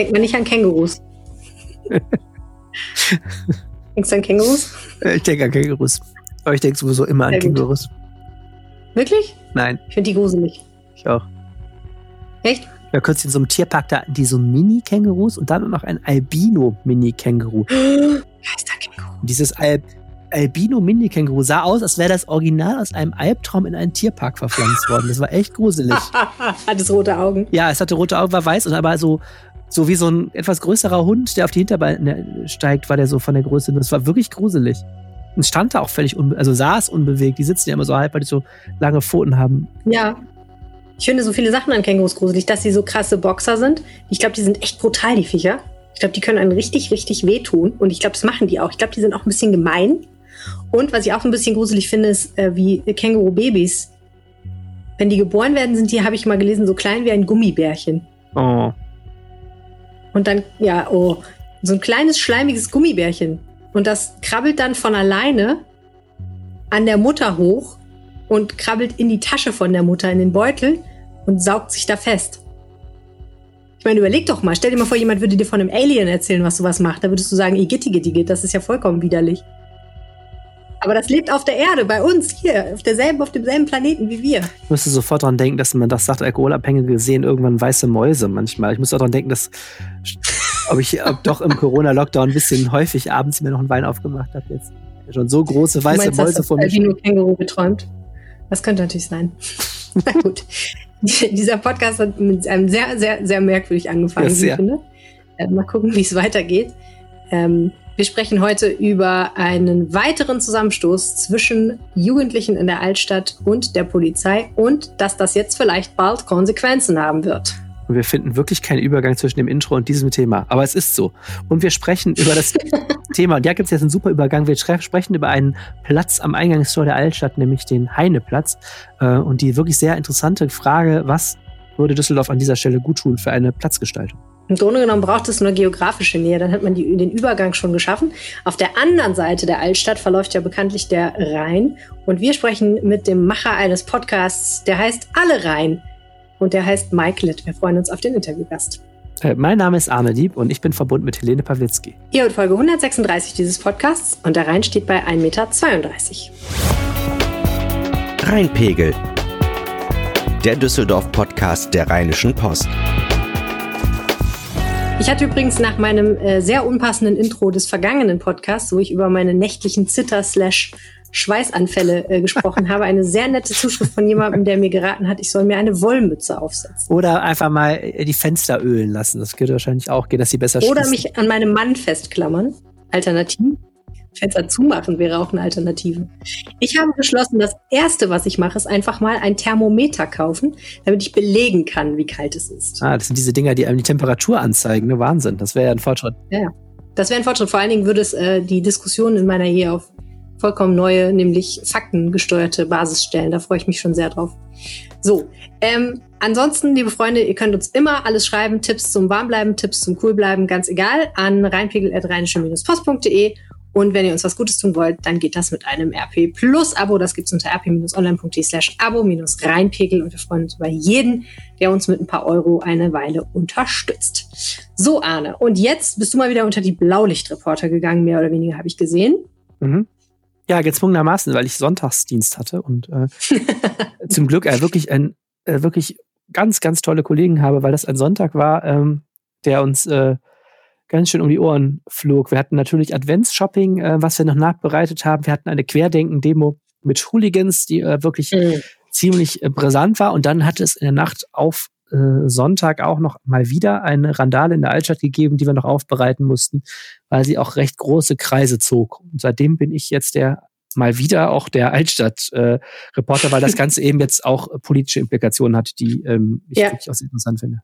Denkt man nicht an Kängurus. Denkst du an Kängurus? Ich denke an Kängurus. Aber ich denke sowieso immer an Kängurus. Wirklich? Nein. Ich finde die gruselig. Ich auch. Echt? Ja, kürzlich in so einem Tierpark, da die so Mini-Kängurus und dann noch ein Albino-Mini-Känguru. Geisterkänguru. Dieses Al Albino-Mini-Känguru sah aus, als wäre das Original aus einem Albtraum in einen Tierpark verpflanzt worden. Das war echt gruselig. Hat es rote Augen? Ja, es hatte rote Augen, war weiß und aber so, so wie so ein etwas größerer Hund, der auf die Hinterbeine steigt, war der so von der Größe. Das war wirklich gruselig. Und stand da auch völlig, unbe also saß unbewegt. Die sitzen ja immer so halb, weil die so lange Pfoten haben. Ja. Ich finde so viele Sachen an Kängurus gruselig, dass sie so krasse Boxer sind. Ich glaube, die sind echt brutal, die Viecher. Ich glaube, die können einen richtig, richtig wehtun. Und ich glaube, das machen die auch. Ich glaube, die sind auch ein bisschen gemein. Und was ich auch ein bisschen gruselig finde, ist, äh, wie Känguru-Babys. Wenn die geboren werden, sind die, habe ich mal gelesen, so klein wie ein Gummibärchen. Oh. Und dann, ja, oh, so ein kleines, schleimiges Gummibärchen. Und das krabbelt dann von alleine an der Mutter hoch und krabbelt in die Tasche von der Mutter, in den Beutel und saugt sich da fest. Ich meine, überleg doch mal, stell dir mal vor, jemand würde dir von einem Alien erzählen, was sowas macht. Da würdest du sagen, igitti, gitti, das ist ja vollkommen widerlich. Aber das lebt auf der Erde, bei uns hier, auf derselben, auf demselben Planeten wie wir. Ich musste sofort daran denken, dass man das sagt, Alkoholabhängige sehen irgendwann weiße Mäuse manchmal. Ich muss auch daran denken, dass ob ich ob doch im Corona-Lockdown ein bisschen häufig abends mir noch einen Wein aufgemacht habe jetzt. Schon so große weiße meinst, Mäuse vor mir. Albino Känguru geträumt. Das könnte natürlich sein. Na gut. Dieser Podcast hat mit einem sehr, sehr, sehr merkwürdig angefangen, ja, wie ich finde. Äh, mal gucken, wie es weitergeht. Ähm, wir sprechen heute über einen weiteren Zusammenstoß zwischen Jugendlichen in der Altstadt und der Polizei und dass das jetzt vielleicht bald Konsequenzen haben wird. Und wir finden wirklich keinen Übergang zwischen dem Intro und diesem Thema. Aber es ist so. Und wir sprechen über das Thema. Und da gibt es jetzt einen super Übergang. Wir sprechen über einen Platz am Eingangstor der Altstadt, nämlich den Heineplatz. Äh, und die wirklich sehr interessante Frage, was würde Düsseldorf an dieser Stelle gut tun für eine Platzgestaltung? Im Grunde genommen braucht es nur geografische Nähe, dann hat man die, den Übergang schon geschaffen. Auf der anderen Seite der Altstadt verläuft ja bekanntlich der Rhein. Und wir sprechen mit dem Macher eines Podcasts, der heißt Alle Rhein. Und der heißt Mike Litt. Wir freuen uns auf den Interviewgast. Äh, mein Name ist Arne Dieb und ich bin verbunden mit Helene Pawlitzki. Ihr hört Folge 136 dieses Podcasts und der Rhein steht bei 1,32 Meter. Rheinpegel. Der Düsseldorf-Podcast der Rheinischen Post. Ich hatte übrigens nach meinem äh, sehr unpassenden Intro des vergangenen Podcasts, wo ich über meine nächtlichen Zitter- slash Schweißanfälle äh, gesprochen habe, eine sehr nette Zuschrift von jemandem, der mir geraten hat, ich soll mir eine Wollmütze aufsetzen. Oder einfach mal äh, die Fenster ölen lassen. Das könnte wahrscheinlich auch gehen, dass sie besser Oder mich an meinem Mann festklammern. Alternativ. Fenster zumachen wäre auch eine Alternative. Ich habe beschlossen, das erste, was ich mache, ist einfach mal ein Thermometer kaufen, damit ich belegen kann, wie kalt es ist. Ah, das sind diese Dinger, die einem die Temperatur anzeigen. Ne? Wahnsinn. Das wäre ja ein Fortschritt. Ja, das wäre ein Fortschritt. Vor allen Dingen würde es äh, die Diskussion in meiner Ehe auf vollkommen neue, nämlich faktengesteuerte Basis stellen. Da freue ich mich schon sehr drauf. So, ähm, ansonsten, liebe Freunde, ihr könnt uns immer alles schreiben, Tipps zum Warmbleiben, Tipps zum Coolbleiben, ganz egal, an reinpegel.rheinische-post.de und wenn ihr uns was Gutes tun wollt, dann geht das mit einem RP Plus Abo. Das gibt's unter rp-online.de slash abo-reinpegel. Und wir freuen uns über jeden, der uns mit ein paar Euro eine Weile unterstützt. So, Arne. Und jetzt bist du mal wieder unter die Blaulichtreporter gegangen, mehr oder weniger, habe ich gesehen. Mhm. Ja, gezwungenermaßen, weil ich Sonntagsdienst hatte und äh, zum Glück äh, wirklich ein äh, wirklich ganz, ganz tolle Kollegen habe, weil das ein Sonntag war, ähm, der uns äh, ganz schön um die Ohren flog. Wir hatten natürlich Adventsshopping, äh, was wir noch nachbereitet haben. Wir hatten eine Querdenken-Demo mit Hooligans, die äh, wirklich mhm. ziemlich äh, brisant war. Und dann hat es in der Nacht auf äh, Sonntag auch noch mal wieder eine Randale in der Altstadt gegeben, die wir noch aufbereiten mussten, weil sie auch recht große Kreise zog. Und seitdem bin ich jetzt der mal wieder auch der Altstadt-Reporter, äh, weil das Ganze eben jetzt auch politische Implikationen hat, die ähm, ich ja. wirklich auch sehr interessant finde.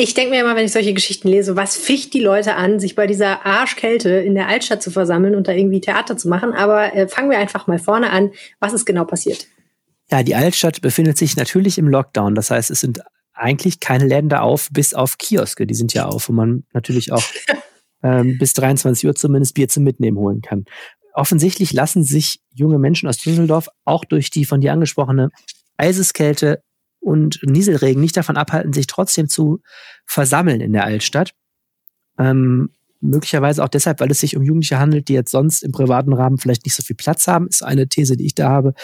Ich denke mir immer, wenn ich solche Geschichten lese, was ficht die Leute an, sich bei dieser Arschkälte in der Altstadt zu versammeln und da irgendwie Theater zu machen. Aber äh, fangen wir einfach mal vorne an. Was ist genau passiert? Ja, die Altstadt befindet sich natürlich im Lockdown. Das heißt, es sind eigentlich keine Läden da auf, bis auf Kioske. Die sind ja auf, wo man natürlich auch ähm, bis 23 Uhr zumindest Bier zum Mitnehmen holen kann. Offensichtlich lassen sich junge Menschen aus Düsseldorf auch durch die von dir angesprochene Eiseskälte und Nieselregen nicht davon abhalten, sich trotzdem zu versammeln in der Altstadt. Ähm, möglicherweise auch deshalb, weil es sich um Jugendliche handelt, die jetzt sonst im privaten Rahmen vielleicht nicht so viel Platz haben, ist eine These, die ich da habe,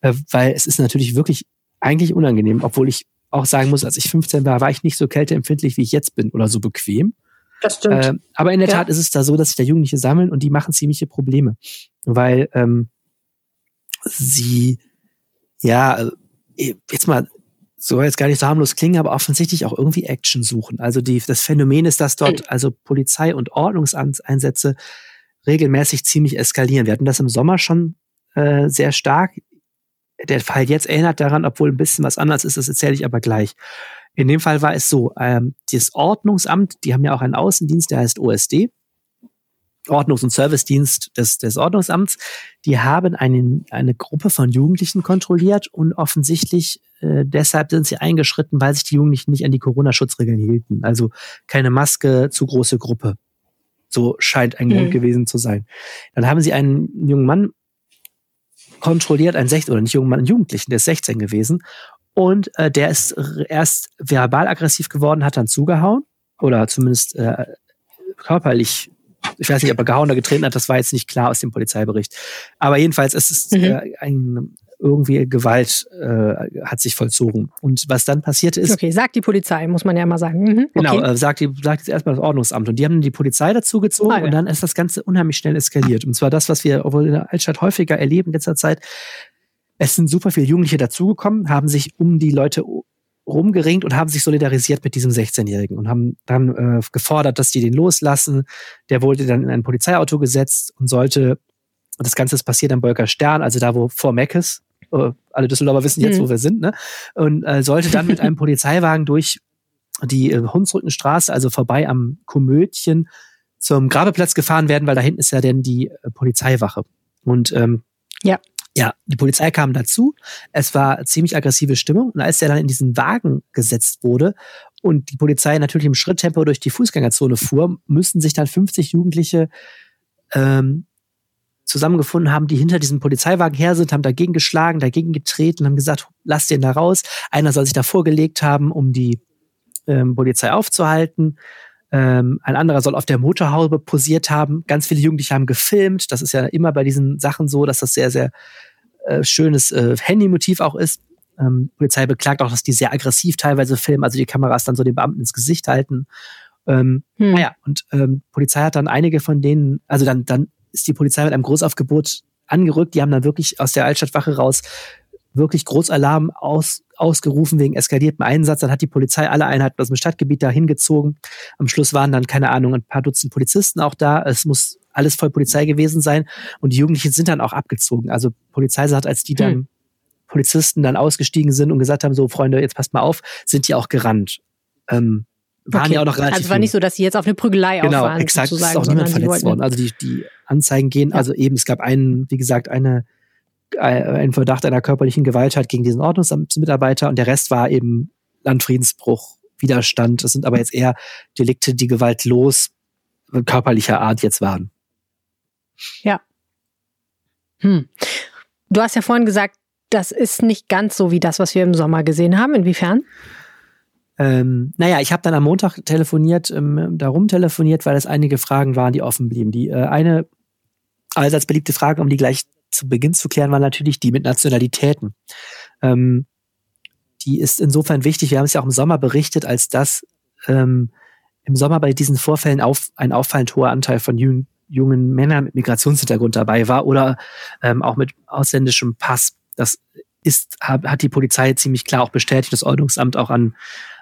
äh, weil es ist natürlich wirklich eigentlich unangenehm, obwohl ich auch sagen muss, als ich 15 war, war ich nicht so kälteempfindlich, wie ich jetzt bin oder so bequem. Das stimmt. Äh, aber in der ja. Tat ist es da so, dass sich da Jugendliche sammeln und die machen ziemliche Probleme, weil ähm, sie ja äh, jetzt mal soll jetzt gar nicht so harmlos klingen, aber offensichtlich auch irgendwie Action suchen. Also die, das Phänomen ist, dass dort hm. also Polizei und Ordnungseinsätze regelmäßig ziemlich eskalieren. Wir hatten das im Sommer schon äh, sehr stark. Der Fall jetzt erinnert daran, obwohl ein bisschen was anderes ist, das erzähle ich aber gleich. In dem Fall war es so, ähm, das Ordnungsamt, die haben ja auch einen Außendienst, der heißt OSD, Ordnungs- und Servicedienst des, des Ordnungsamts, die haben einen, eine Gruppe von Jugendlichen kontrolliert und offensichtlich äh, deshalb sind sie eingeschritten, weil sich die Jugendlichen nicht an die Corona-Schutzregeln hielten. Also keine Maske, zu große Gruppe. So scheint ein mhm. Grund gewesen zu sein. Dann haben sie einen jungen Mann kontrolliert, einen 16 oder nicht jungen Mann, einen Jugendlichen, der ist 16 gewesen. Und äh, der ist erst verbal aggressiv geworden, hat dann zugehauen oder zumindest äh, körperlich ich weiß nicht, ob er gehauen oder getreten hat, das war jetzt nicht klar aus dem Polizeibericht. Aber jedenfalls, es ist mhm. äh, ein irgendwie Gewalt äh, hat sich vollzogen. Und was dann passierte ist. Okay, sagt die Polizei, muss man ja mal sagen. Mhm, genau, okay. äh, sagt, die, sagt jetzt erstmal das Ordnungsamt. Und die haben die Polizei dazu gezogen ah, ja. und dann ist das Ganze unheimlich schnell eskaliert. Und zwar das, was wir obwohl in der Altstadt häufiger erleben in letzter Zeit. Es sind super viele Jugendliche dazugekommen, haben sich um die Leute rumgeringt und haben sich solidarisiert mit diesem 16-Jährigen und haben dann äh, gefordert, dass die den loslassen. Der wurde dann in ein Polizeiauto gesetzt und sollte, und das Ganze ist passiert am Bolker Stern, also da, wo vor Meckes, äh, alle Düsseldorfer wissen jetzt, mhm. wo wir sind, ne? Und äh, sollte dann mit einem Polizeiwagen durch die äh, Hunsrückenstraße, also vorbei am Komödchen, zum Grabeplatz gefahren werden, weil da hinten ist ja denn die äh, Polizeiwache. Und ähm, ja. Ja, die Polizei kam dazu. Es war ziemlich aggressive Stimmung. Und als der dann in diesen Wagen gesetzt wurde und die Polizei natürlich im Schritttempo durch die Fußgängerzone fuhr, müssten sich dann 50 Jugendliche ähm, zusammengefunden haben, die hinter diesem Polizeiwagen her sind, haben dagegen geschlagen, dagegen getreten, haben gesagt, lass den da raus. Einer soll sich da vorgelegt haben, um die ähm, Polizei aufzuhalten. Ähm, ein anderer soll auf der Motorhaube posiert haben. Ganz viele Jugendliche haben gefilmt. Das ist ja immer bei diesen Sachen so, dass das sehr, sehr äh, schönes äh, Handymotiv auch ist. Ähm, Polizei beklagt auch, dass die sehr aggressiv teilweise filmen, also die Kameras dann so den Beamten ins Gesicht halten. Ähm, hm. Naja, und ähm, Polizei hat dann einige von denen, also dann, dann ist die Polizei mit einem Großaufgebot angerückt. Die haben dann wirklich aus der Altstadtwache raus wirklich Großalarm aus, ausgerufen wegen eskaliertem Einsatz. Dann hat die Polizei alle Einheiten aus dem Stadtgebiet da hingezogen. Am Schluss waren dann, keine Ahnung, ein paar Dutzend Polizisten auch da. Es muss alles voll Polizei gewesen sein. Und die Jugendlichen sind dann auch abgezogen. Also Polizei sagt, als die dann hm. Polizisten dann ausgestiegen sind und gesagt haben, so Freunde, jetzt passt mal auf, sind die auch gerannt. Ähm, waren okay. ja auch noch relativ. Also es war nicht so, dass sie jetzt auf eine Prügelei genau, auffahren. Genau, exakt. Es ist auch niemand verletzt worden. Also die, die Anzeigen gehen, ja. also eben, es gab einen, wie gesagt, eine, ein Verdacht einer körperlichen Gewalttat gegen diesen Ordnungsamtsmitarbeiter und der Rest war eben Landfriedensbruch, Widerstand. Das sind aber jetzt eher Delikte, die gewaltlos körperlicher Art jetzt waren. Ja. Hm. Du hast ja vorhin gesagt, das ist nicht ganz so wie das, was wir im Sommer gesehen haben. Inwiefern? Ähm, naja, ich habe dann am Montag telefoniert, ähm, darum telefoniert, weil es einige Fragen waren, die offen blieben. Die äh, eine allseits beliebte Frage, um die gleich zu Beginn zu klären, war natürlich die mit Nationalitäten. Ähm, die ist insofern wichtig. Wir haben es ja auch im Sommer berichtet, als dass ähm, im Sommer bei diesen Vorfällen auf, ein auffallend hoher Anteil von jungen, jungen Männern mit Migrationshintergrund dabei war oder ähm, auch mit ausländischem Pass. Das ist, hat, die Polizei ziemlich klar auch bestätigt, das Ordnungsamt auch an,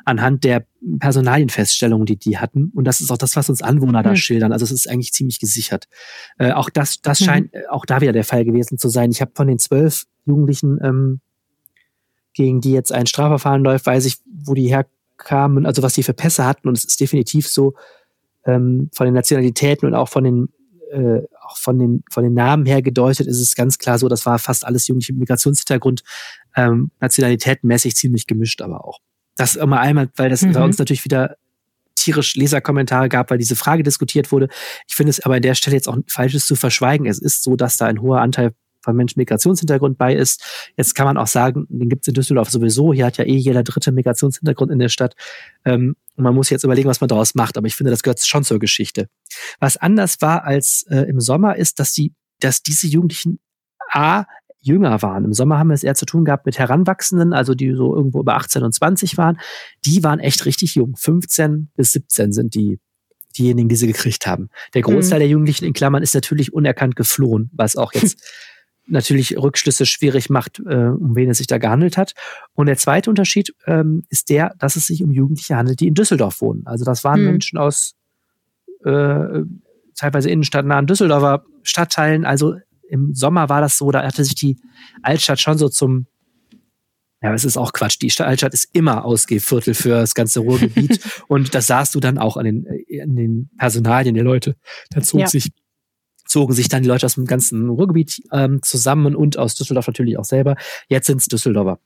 anhand der Personalienfeststellungen, die die hatten. Und das ist auch das, was uns Anwohner mhm. da schildern. Also es ist eigentlich ziemlich gesichert. Äh, auch das, das mhm. scheint äh, auch da wieder der Fall gewesen zu sein. Ich habe von den zwölf Jugendlichen, ähm, gegen die jetzt ein Strafverfahren läuft, weiß ich, wo die herkamen, also was sie für Pässe hatten. Und es ist definitiv so, ähm, von den Nationalitäten und auch von den äh, auch von den, von den Namen her gedeutet, ist es ganz klar so, das war fast alles Jugendliche mit Migrationshintergrund, ähm, nationalitätenmäßig ziemlich gemischt aber auch. Das immer einmal, weil das mhm. bei uns natürlich wieder tierisch Leserkommentare gab, weil diese Frage diskutiert wurde. Ich finde es aber an der Stelle jetzt auch falsches zu verschweigen. Es ist so, dass da ein hoher Anteil von Menschen Migrationshintergrund bei ist. Jetzt kann man auch sagen, den gibt es in Düsseldorf sowieso. Hier hat ja eh jeder dritte Migrationshintergrund in der Stadt. Ähm, und man muss jetzt überlegen, was man daraus macht. Aber ich finde, das gehört schon zur Geschichte. Was anders war als äh, im Sommer ist, dass die, dass diese Jugendlichen A, jünger waren. Im Sommer haben wir es eher zu tun gehabt mit Heranwachsenden, also die so irgendwo über 18 und 20 waren. Die waren echt richtig jung. 15 bis 17 sind die diejenigen, die sie gekriegt haben. Der Großteil mhm. der Jugendlichen in Klammern ist natürlich unerkannt geflohen, was auch jetzt natürlich Rückschlüsse schwierig macht, äh, um wen es sich da gehandelt hat. Und der zweite Unterschied ähm, ist der, dass es sich um Jugendliche handelt, die in Düsseldorf wohnen. Also das waren mhm. Menschen aus äh, teilweise innenstadtnahen Düsseldorfer Stadtteilen. Also im Sommer war das so, da hatte sich die Altstadt schon so zum ja, es ist auch Quatsch. Die Altstadt ist immer Ausgehviertel für das ganze Ruhrgebiet. und das sahst du dann auch an den, an den Personalien der Leute. Da zog ja. sich zogen sich dann die Leute aus dem ganzen Ruhrgebiet ähm, zusammen und aus Düsseldorf natürlich auch selber. Jetzt sind es Düsseldorfer.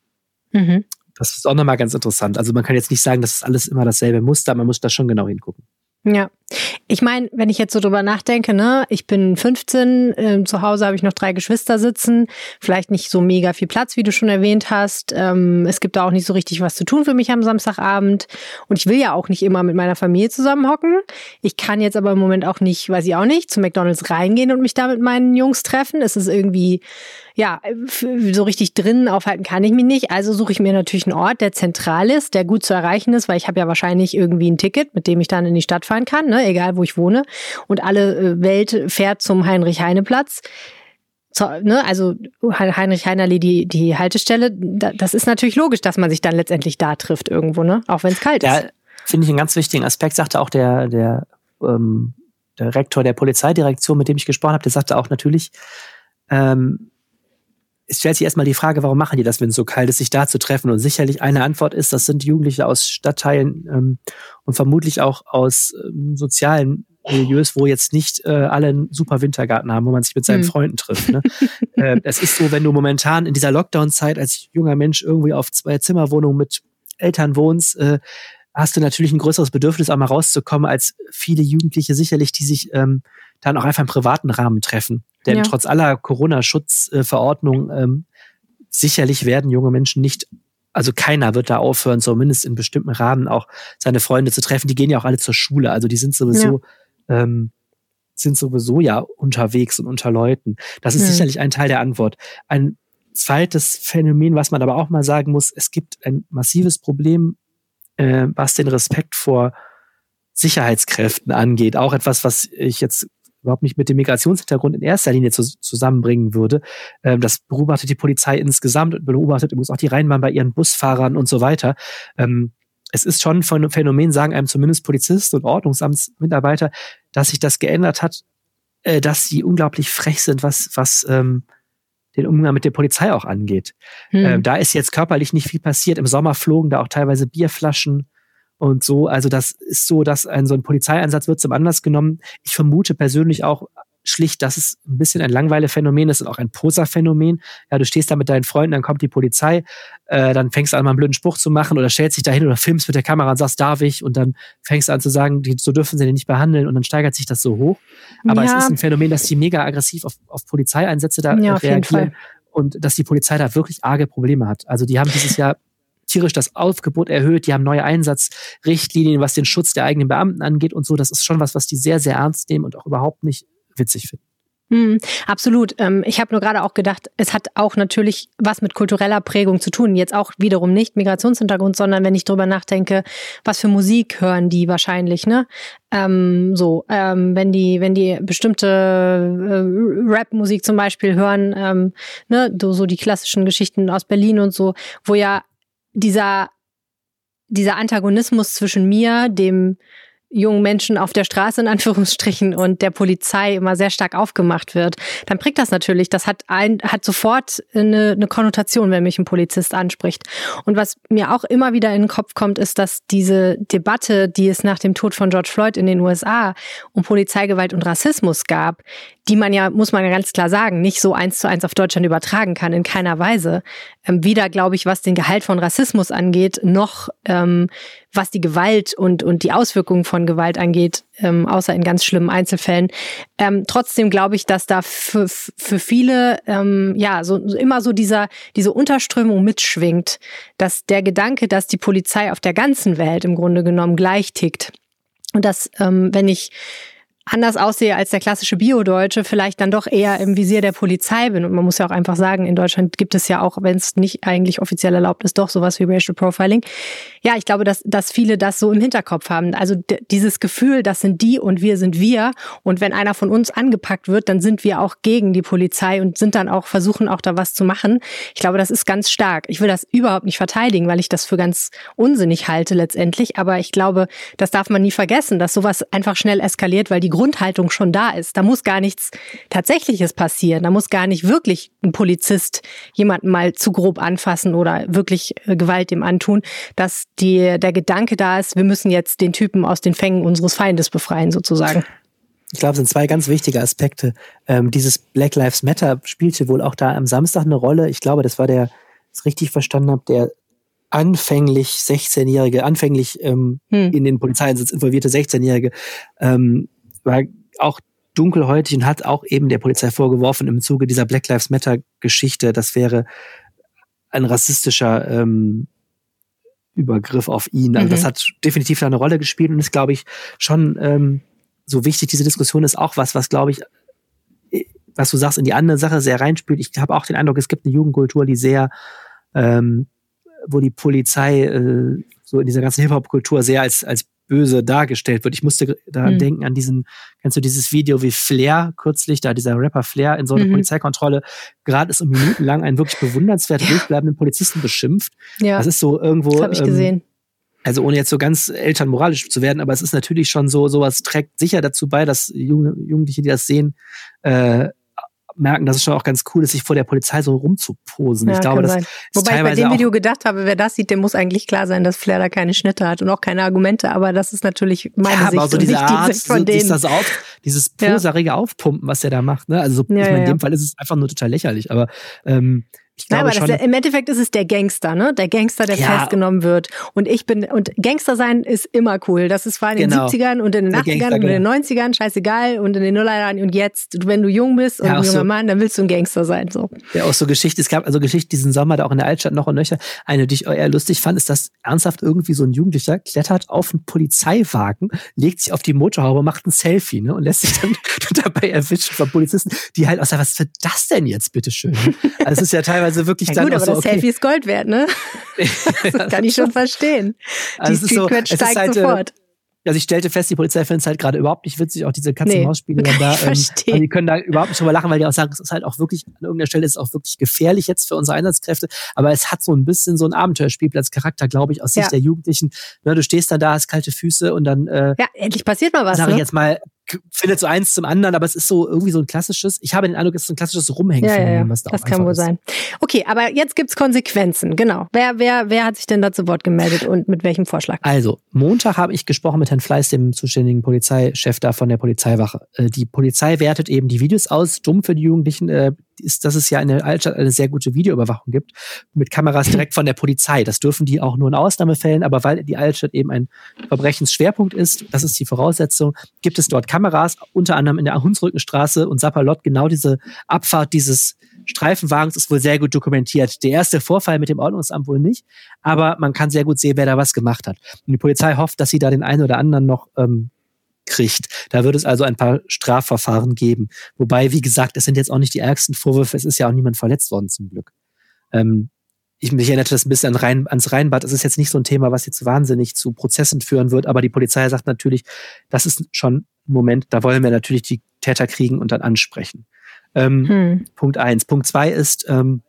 Mhm. Das ist auch nochmal ganz interessant. Also man kann jetzt nicht sagen, das ist alles immer dasselbe Muster, man muss da schon genau hingucken. Ja, ich meine, wenn ich jetzt so drüber nachdenke, ne, ich bin 15, äh, zu Hause habe ich noch drei Geschwister sitzen, vielleicht nicht so mega viel Platz, wie du schon erwähnt hast. Ähm, es gibt da auch nicht so richtig was zu tun für mich am Samstagabend und ich will ja auch nicht immer mit meiner Familie zusammenhocken. Ich kann jetzt aber im Moment auch nicht, weiß ich auch nicht, zu McDonald's reingehen und mich da mit meinen Jungs treffen. Es ist irgendwie ja, so richtig drinnen aufhalten kann ich mich nicht. Also suche ich mir natürlich einen Ort, der zentral ist, der gut zu erreichen ist, weil ich habe ja wahrscheinlich irgendwie ein Ticket, mit dem ich dann in die Stadt fahren kann, ne? egal wo ich wohne. Und alle äh, Welt fährt zum Heinrich-Heine-Platz. So, ne, also Heinrich Heinerli, die, die Haltestelle, das ist natürlich logisch, dass man sich dann letztendlich da trifft irgendwo, ne? Auch wenn es kalt ja, ist. Finde ich einen ganz wichtigen Aspekt, sagte auch der, der, ähm, der Rektor der Polizeidirektion, mit dem ich gesprochen habe, der sagte auch natürlich, ähm, es stellt sich erstmal die Frage, warum machen die das, wenn es so kalt ist, sich da zu treffen? Und sicherlich eine Antwort ist, das sind Jugendliche aus Stadtteilen ähm, und vermutlich auch aus ähm, sozialen Milieus, wo jetzt nicht äh, alle einen super Wintergarten haben, wo man sich mit seinen hm. Freunden trifft. Ne? äh, es ist so, wenn du momentan in dieser Lockdown-Zeit als junger Mensch irgendwie auf zwei Zimmerwohnungen mit Eltern wohnst, äh, hast du natürlich ein größeres Bedürfnis, auch mal rauszukommen, als viele Jugendliche sicherlich, die sich ähm, dann auch einfach im privaten Rahmen treffen. Denn ja. trotz aller Corona-Schutzverordnung ähm, sicherlich werden junge Menschen nicht, also keiner wird da aufhören, zumindest in bestimmten Rahmen auch seine Freunde zu treffen. Die gehen ja auch alle zur Schule, also die sind sowieso ja. ähm, sind sowieso ja unterwegs und unter Leuten. Das ist mhm. sicherlich ein Teil der Antwort. Ein zweites Phänomen, was man aber auch mal sagen muss, es gibt ein massives Problem, äh, was den Respekt vor Sicherheitskräften angeht. Auch etwas, was ich jetzt überhaupt nicht mit dem Migrationshintergrund in erster Linie zu, zusammenbringen würde. Ähm, das beobachtet die Polizei insgesamt und beobachtet übrigens auch die Rheinbahn bei ihren Busfahrern und so weiter. Ähm, es ist schon von einem Phänomen, sagen einem zumindest Polizisten und Ordnungsamtsmitarbeiter, dass sich das geändert hat, äh, dass sie unglaublich frech sind, was, was ähm, den Umgang mit der Polizei auch angeht. Hm. Ähm, da ist jetzt körperlich nicht viel passiert. Im Sommer flogen da auch teilweise Bierflaschen und so. Also das ist so, dass ein so ein Polizeieinsatz wird zum Anlass genommen. Ich vermute persönlich auch schlicht, dass es ein bisschen ein Langweile-Phänomen ist und auch ein Poser-Phänomen. Ja, du stehst da mit deinen Freunden, dann kommt die Polizei, äh, dann fängst du an, mal einen blöden Spruch zu machen oder stellst dich dahin oder filmst mit der Kamera und sagst, darf ich? Und dann fängst du an zu sagen, die, so dürfen sie den nicht behandeln und dann steigert sich das so hoch. Aber ja. es ist ein Phänomen, dass die mega aggressiv auf, auf Polizeieinsätze da ja, reagieren und dass die Polizei da wirklich arge Probleme hat. Also die haben dieses Jahr tierisch das Aufgebot erhöht, die haben neue Einsatzrichtlinien, was den Schutz der eigenen Beamten angeht und so. Das ist schon was, was die sehr, sehr ernst nehmen und auch überhaupt nicht witzig finden. Hm, absolut. Ähm, ich habe nur gerade auch gedacht, es hat auch natürlich was mit kultureller Prägung zu tun. Jetzt auch wiederum nicht Migrationshintergrund, sondern wenn ich drüber nachdenke, was für Musik hören die wahrscheinlich, ne? Ähm, so, ähm, wenn die, wenn die bestimmte äh, Rap-Musik zum Beispiel hören, ähm, ne, so die klassischen Geschichten aus Berlin und so, wo ja dieser, dieser Antagonismus zwischen mir, dem jungen Menschen auf der Straße in Anführungsstrichen und der Polizei immer sehr stark aufgemacht wird, dann prägt das natürlich. Das hat ein, hat sofort eine, eine Konnotation, wenn mich ein Polizist anspricht. Und was mir auch immer wieder in den Kopf kommt, ist, dass diese Debatte, die es nach dem Tod von George Floyd in den USA um Polizeigewalt und Rassismus gab, die man ja, muss man ja ganz klar sagen, nicht so eins zu eins auf Deutschland übertragen kann, in keiner Weise. Ähm, weder, glaube ich, was den Gehalt von Rassismus angeht, noch ähm, was die Gewalt und, und die Auswirkungen von von Gewalt angeht, ähm, außer in ganz schlimmen Einzelfällen. Ähm, trotzdem glaube ich, dass da für, für viele ähm, ja so immer so dieser diese Unterströmung mitschwingt, dass der Gedanke, dass die Polizei auf der ganzen Welt im Grunde genommen gleich tickt und dass ähm, wenn ich anders aussehe als der klassische Bio-Deutsche, vielleicht dann doch eher im Visier der Polizei bin. Und man muss ja auch einfach sagen, in Deutschland gibt es ja auch, wenn es nicht eigentlich offiziell erlaubt ist, doch sowas wie Racial Profiling. Ja, ich glaube, dass, dass viele das so im Hinterkopf haben. Also dieses Gefühl, das sind die und wir sind wir. Und wenn einer von uns angepackt wird, dann sind wir auch gegen die Polizei und sind dann auch, versuchen auch da was zu machen. Ich glaube, das ist ganz stark. Ich will das überhaupt nicht verteidigen, weil ich das für ganz unsinnig halte letztendlich. Aber ich glaube, das darf man nie vergessen, dass sowas einfach schnell eskaliert, weil die Grundhaltung schon da ist. Da muss gar nichts Tatsächliches passieren. Da muss gar nicht wirklich ein Polizist jemanden mal zu grob anfassen oder wirklich äh, Gewalt dem antun, dass die, der Gedanke da ist, wir müssen jetzt den Typen aus den Fängen unseres Feindes befreien, sozusagen. Ich glaube, es sind zwei ganz wichtige Aspekte. Ähm, dieses Black Lives Matter spielte wohl auch da am Samstag eine Rolle. Ich glaube, das war der, das richtig verstanden habe, der anfänglich 16-Jährige, anfänglich ähm, hm. in den Polizeieinsatz involvierte 16-Jährige, ähm, war auch dunkelhäutig und hat auch eben der Polizei vorgeworfen im Zuge dieser Black Lives Matter Geschichte, das wäre ein rassistischer ähm, Übergriff auf ihn. Also mhm. das hat definitiv eine Rolle gespielt und ist, glaube ich, schon ähm, so wichtig. Diese Diskussion ist auch was, was, glaube ich, was du sagst, in die andere Sache sehr reinspielt. Ich habe auch den Eindruck, es gibt eine Jugendkultur, die sehr, ähm, wo die Polizei äh, so in dieser ganzen Hip-Hop-Kultur sehr als, als böse dargestellt wird. Ich musste daran mhm. denken, an diesen, kennst du dieses Video wie Flair kürzlich, da dieser Rapper Flair in so einer mhm. Polizeikontrolle gerade ist um Minuten lang einen wirklich bewundernswert ja. durchbleibenden Polizisten beschimpft. Ja. Das ist so irgendwo. Das habe ich ähm, gesehen. Also ohne jetzt so ganz elternmoralisch zu werden, aber es ist natürlich schon so, sowas trägt sicher dazu bei, dass Jugendliche, die das sehen, äh, merken, dass es schon auch ganz cool ist, sich vor der Polizei so rumzuposen. Ja, ich glaube, das Wobei ich bei dem Video gedacht habe, wer das sieht, dem muss eigentlich klar sein, dass Flair da keine Schnitte hat und auch keine Argumente, aber das ist natürlich meine ja, Sicht aber so diese Art, die Sicht von so, denen. Das auf, dieses poserige ja. Aufpumpen, was der da macht. Ne? Also so, ja, ich meine, in dem Fall ist es einfach nur total lächerlich, aber ähm, ich glaube ja, aber das, im Endeffekt ist es der Gangster, ne? Der Gangster, der ja. festgenommen wird. Und ich bin, und Gangster sein ist immer cool. Das ist vor in genau. den 70ern und in den 80ern und in den 90ern, genau. scheißegal, und in den Nullerjahren und jetzt. Wenn du jung bist und ja, ein junger so, Mann, dann willst du ein Gangster sein, so. Ja, auch so Geschichte. Es gab also Geschichte diesen Sommer da auch in der Altstadt noch und nöcher. Eine, die ich eher lustig fand, ist, dass ernsthaft irgendwie so ein Jugendlicher klettert auf einen Polizeiwagen, legt sich auf die Motorhaube, macht ein Selfie, ne? Und lässt sich dann dabei erwischen von Polizisten, die halt auch sagen, was wird das denn jetzt, bitteschön? Also es ist ja teilweise wirklich ja, dann gut, aber so, das okay. Selfie ist Gold wert, ne? das kann ich schon verstehen. Also die Street so, steigt halt, äh, sofort. Also ich stellte fest, die Polizei findet es halt gerade überhaupt nicht witzig, auch diese Katz-und-Maus-Spiele nee, da. Ähm, also die können da überhaupt nicht drüber lachen, weil die auch sagen, es ist halt auch wirklich, an irgendeiner Stelle ist es auch wirklich gefährlich jetzt für unsere Einsatzkräfte. Aber es hat so ein bisschen so einen Abenteuerspielplatz-Charakter, glaube ich, aus Sicht ja. der Jugendlichen. Ne, du stehst da da, hast kalte Füße und dann äh, Ja, endlich passiert mal was. Sag ich ne? jetzt mal, findet so eins zum anderen, aber es ist so irgendwie so ein klassisches, ich habe den Eindruck, es ist so ein klassisches Rumhängen, ja, ja, ja. was da Das kann wohl ist. sein. Okay, aber jetzt gibt's Konsequenzen, genau. Wer, wer, wer hat sich denn da zu Wort gemeldet und mit welchem Vorschlag? Also, Montag habe ich gesprochen mit Herrn Fleiß, dem zuständigen Polizeichef da von der Polizeiwache. Äh, die Polizei wertet eben die Videos aus, dumm für die Jugendlichen, äh, ist, dass es ja in der Altstadt eine sehr gute Videoüberwachung gibt, mit Kameras direkt von der Polizei. Das dürfen die auch nur in Ausnahmefällen, aber weil die Altstadt eben ein Verbrechensschwerpunkt ist, das ist die Voraussetzung, gibt es dort Kameras, unter anderem in der Hunsrückenstraße und Sapperlot, genau diese Abfahrt dieses Streifenwagens ist wohl sehr gut dokumentiert. Der erste Vorfall mit dem Ordnungsamt wohl nicht, aber man kann sehr gut sehen, wer da was gemacht hat. Und die Polizei hofft, dass sie da den einen oder anderen noch ähm, kriegt. Da wird es also ein paar Strafverfahren geben. Wobei, wie gesagt, es sind jetzt auch nicht die ärgsten Vorwürfe. Es ist ja auch niemand verletzt worden zum Glück. Ähm, ich mich erinnerte das ein bisschen an Rhein, ans Rheinbad. Es ist jetzt nicht so ein Thema, was jetzt wahnsinnig zu Prozessen führen wird, aber die Polizei sagt natürlich, das ist schon ein Moment, da wollen wir natürlich die Täter kriegen und dann ansprechen. Ähm, hm. Punkt eins. Punkt zwei ist, ähm,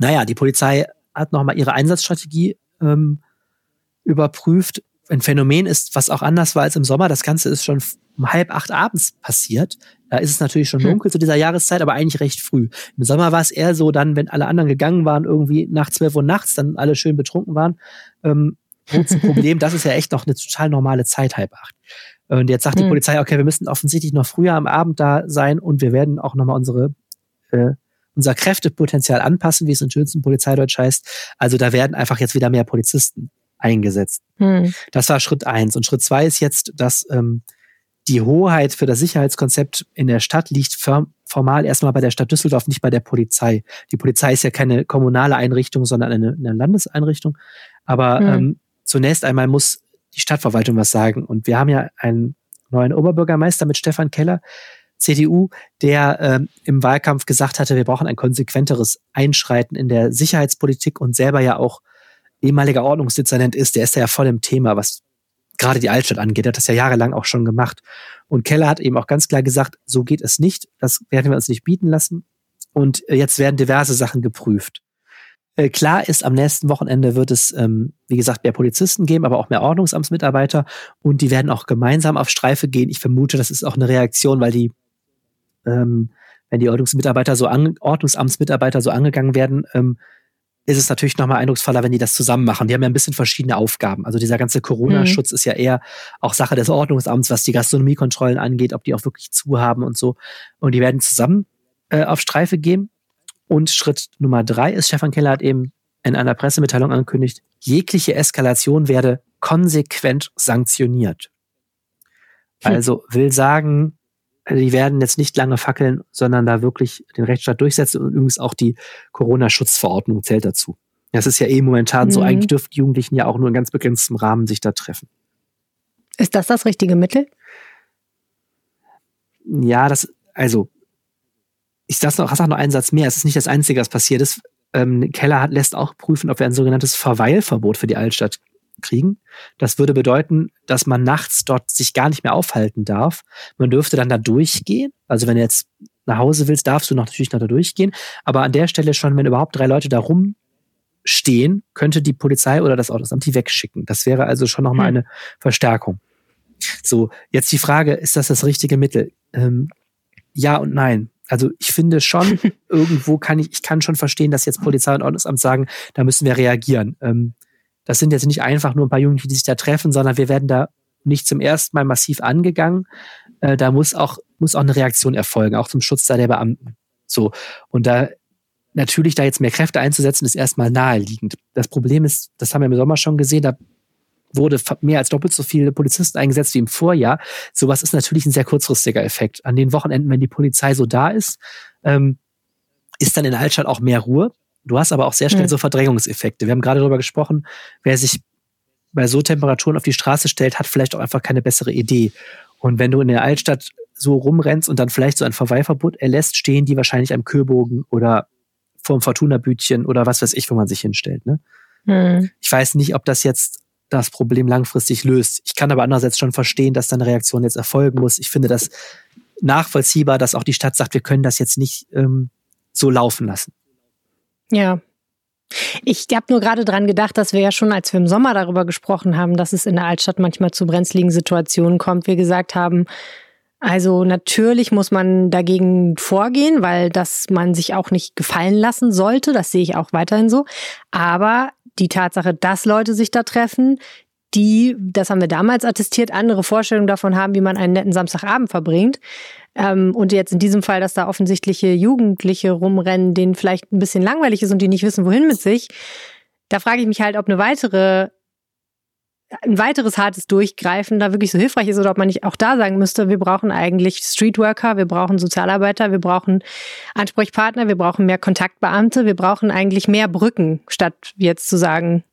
naja, die Polizei hat nochmal ihre Einsatzstrategie ähm, überprüft ein Phänomen ist, was auch anders war als im Sommer. Das Ganze ist schon um halb acht abends passiert. Da ist es natürlich schon hm. dunkel zu dieser Jahreszeit, aber eigentlich recht früh. Im Sommer war es eher so dann, wenn alle anderen gegangen waren, irgendwie nach zwölf Uhr nachts, dann alle schön betrunken waren. Ähm, Problem, das ist ja echt noch eine total normale Zeit, halb acht. Und jetzt sagt hm. die Polizei, okay, wir müssen offensichtlich noch früher am Abend da sein und wir werden auch nochmal unsere äh, unser Kräftepotenzial anpassen, wie es in schönsten Polizeideutsch heißt. Also da werden einfach jetzt wieder mehr Polizisten eingesetzt. Hm. Das war Schritt eins. Und Schritt zwei ist jetzt, dass ähm, die Hoheit für das Sicherheitskonzept in der Stadt liegt formal erstmal bei der Stadt Düsseldorf, nicht bei der Polizei. Die Polizei ist ja keine kommunale Einrichtung, sondern eine, eine Landeseinrichtung. Aber hm. ähm, zunächst einmal muss die Stadtverwaltung was sagen. Und wir haben ja einen neuen Oberbürgermeister mit Stefan Keller, CDU, der ähm, im Wahlkampf gesagt hatte, wir brauchen ein konsequenteres Einschreiten in der Sicherheitspolitik und selber ja auch ehemaliger Ordnungsdezernent ist, der ist ja voll im Thema, was gerade die Altstadt angeht. Er hat das ja jahrelang auch schon gemacht. Und Keller hat eben auch ganz klar gesagt, so geht es nicht. Das werden wir uns nicht bieten lassen. Und äh, jetzt werden diverse Sachen geprüft. Äh, klar ist, am nächsten Wochenende wird es, ähm, wie gesagt, mehr Polizisten geben, aber auch mehr Ordnungsamtsmitarbeiter. Und die werden auch gemeinsam auf Streife gehen. Ich vermute, das ist auch eine Reaktion, weil die, ähm, wenn die Ordnungsmitarbeiter so an, Ordnungsamtsmitarbeiter so angegangen werden, ähm, ist es natürlich nochmal eindrucksvoller, wenn die das zusammen machen. Die haben ja ein bisschen verschiedene Aufgaben. Also dieser ganze Corona-Schutz mhm. ist ja eher auch Sache des Ordnungsamts, was die Gastronomiekontrollen angeht, ob die auch wirklich zu haben und so. Und die werden zusammen äh, auf Streife gehen. Und Schritt Nummer drei ist, Stefan Keller hat eben in einer Pressemitteilung angekündigt, jegliche Eskalation werde konsequent sanktioniert. Hm. Also will sagen, die werden jetzt nicht lange fackeln, sondern da wirklich den Rechtsstaat durchsetzen und übrigens auch die Corona-Schutzverordnung zählt dazu. Das ist ja eh momentan mhm. so, eigentlich dürfen die Jugendlichen ja auch nur in ganz begrenztem Rahmen sich da treffen. Ist das das richtige Mittel? Ja, das, also, ich sag noch, sag noch einen Satz mehr. Es ist nicht das Einzige, was passiert ist. Ähm, Keller hat, lässt auch prüfen, ob wir ein sogenanntes Verweilverbot für die Altstadt kriegen. Das würde bedeuten, dass man nachts dort sich gar nicht mehr aufhalten darf. Man dürfte dann da durchgehen. Also wenn du jetzt nach Hause willst, darfst du noch natürlich noch da durchgehen. Aber an der Stelle schon, wenn überhaupt drei Leute da rumstehen, könnte die Polizei oder das Autosamt die wegschicken. Das wäre also schon nochmal hm. eine Verstärkung. So, jetzt die Frage, ist das das richtige Mittel? Ähm, ja und nein. Also ich finde schon, irgendwo kann ich, ich kann schon verstehen, dass jetzt Polizei und Ordnungsamt sagen, da müssen wir reagieren. Ähm, das sind jetzt nicht einfach nur ein paar Jugendliche, die sich da treffen, sondern wir werden da nicht zum ersten Mal massiv angegangen. Äh, da muss auch, muss auch eine Reaktion erfolgen, auch zum Schutz da der Beamten. So. Und da natürlich da jetzt mehr Kräfte einzusetzen, ist erstmal naheliegend. Das Problem ist, das haben wir im Sommer schon gesehen, da wurde mehr als doppelt so viele Polizisten eingesetzt wie im Vorjahr. Sowas ist natürlich ein sehr kurzfristiger Effekt. An den Wochenenden, wenn die Polizei so da ist, ähm, ist dann in der Altstadt auch mehr Ruhe. Du hast aber auch sehr schnell mhm. so Verdrängungseffekte. Wir haben gerade darüber gesprochen, wer sich bei so Temperaturen auf die Straße stellt, hat vielleicht auch einfach keine bessere Idee. Und wenn du in der Altstadt so rumrennst und dann vielleicht so ein Verweilverbot erlässt, stehen die wahrscheinlich am Köbogen oder vorm Fortuna-Bütchen oder was weiß ich, wo man sich hinstellt. Ne? Mhm. Ich weiß nicht, ob das jetzt das Problem langfristig löst. Ich kann aber andererseits schon verstehen, dass dann eine Reaktion jetzt erfolgen muss. Ich finde das nachvollziehbar, dass auch die Stadt sagt, wir können das jetzt nicht ähm, so laufen lassen. Ja. Ich habe nur gerade dran gedacht, dass wir ja schon, als wir im Sommer darüber gesprochen haben, dass es in der Altstadt manchmal zu brenzligen Situationen kommt, wir gesagt haben, also natürlich muss man dagegen vorgehen, weil das man sich auch nicht gefallen lassen sollte. Das sehe ich auch weiterhin so. Aber die Tatsache, dass Leute sich da treffen, die, das haben wir damals attestiert, andere Vorstellungen davon haben, wie man einen netten Samstagabend verbringt. Ähm, und jetzt in diesem Fall, dass da offensichtliche Jugendliche rumrennen, denen vielleicht ein bisschen langweilig ist und die nicht wissen, wohin mit sich. Da frage ich mich halt, ob eine weitere ein weiteres hartes Durchgreifen da wirklich so hilfreich ist oder ob man nicht auch da sagen müsste, wir brauchen eigentlich Streetworker, wir brauchen Sozialarbeiter, wir brauchen Ansprechpartner, wir brauchen mehr Kontaktbeamte, wir brauchen eigentlich mehr Brücken, statt jetzt zu sagen,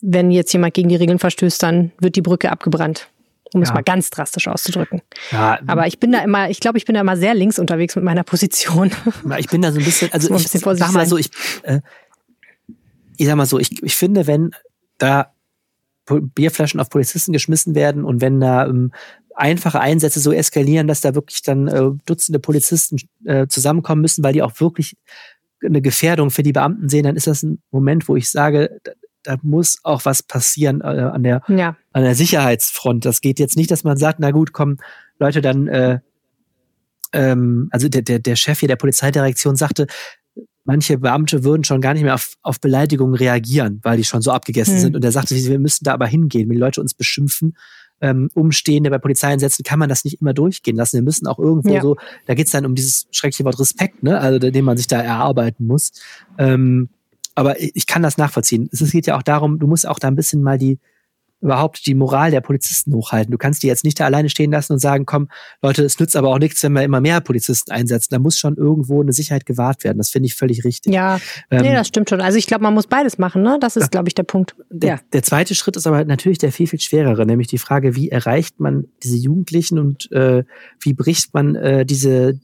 wenn jetzt jemand gegen die Regeln verstößt, dann wird die Brücke abgebrannt. Um ja. es mal ganz drastisch auszudrücken. Ja, Aber ich bin da immer, ich glaube, ich bin da immer sehr links unterwegs mit meiner Position. Ich bin da so ein bisschen, also ich bisschen sag mal so, ich, äh, ich sag mal so, ich, ich finde, wenn da Bierflaschen auf Polizisten geschmissen werden und wenn da ähm, einfache Einsätze so eskalieren, dass da wirklich dann äh, Dutzende Polizisten äh, zusammenkommen müssen, weil die auch wirklich eine Gefährdung für die Beamten sehen, dann ist das ein Moment, wo ich sage, da muss auch was passieren äh, an, der, ja. an der Sicherheitsfront. Das geht jetzt nicht, dass man sagt, na gut, komm, Leute, dann, äh, ähm, also der, der, der Chef hier der Polizeidirektion sagte, manche Beamte würden schon gar nicht mehr auf, auf Beleidigungen reagieren, weil die schon so abgegessen hm. sind. Und er sagte, wir müssen da aber hingehen, wenn die Leute uns beschimpfen. Ähm, Umstehende bei Polizeieinsätzen kann man das nicht immer durchgehen lassen. Wir müssen auch irgendwo ja. so, da geht's dann um dieses schreckliche Wort Respekt, ne? Also den man sich da erarbeiten muss. Ähm, aber ich kann das nachvollziehen. Es geht ja auch darum, du musst auch da ein bisschen mal die überhaupt die Moral der Polizisten hochhalten. Du kannst die jetzt nicht da alleine stehen lassen und sagen, komm, Leute, es nützt aber auch nichts, wenn wir immer mehr Polizisten einsetzen. Da muss schon irgendwo eine Sicherheit gewahrt werden. Das finde ich völlig richtig. Ja, ähm, nee, das stimmt schon. Also ich glaube, man muss beides machen, ne? Das ist, glaube ich, der Punkt. Der, ja. der zweite Schritt ist aber natürlich der viel, viel schwerere, nämlich die Frage, wie erreicht man diese Jugendlichen und äh, wie bricht man äh, diese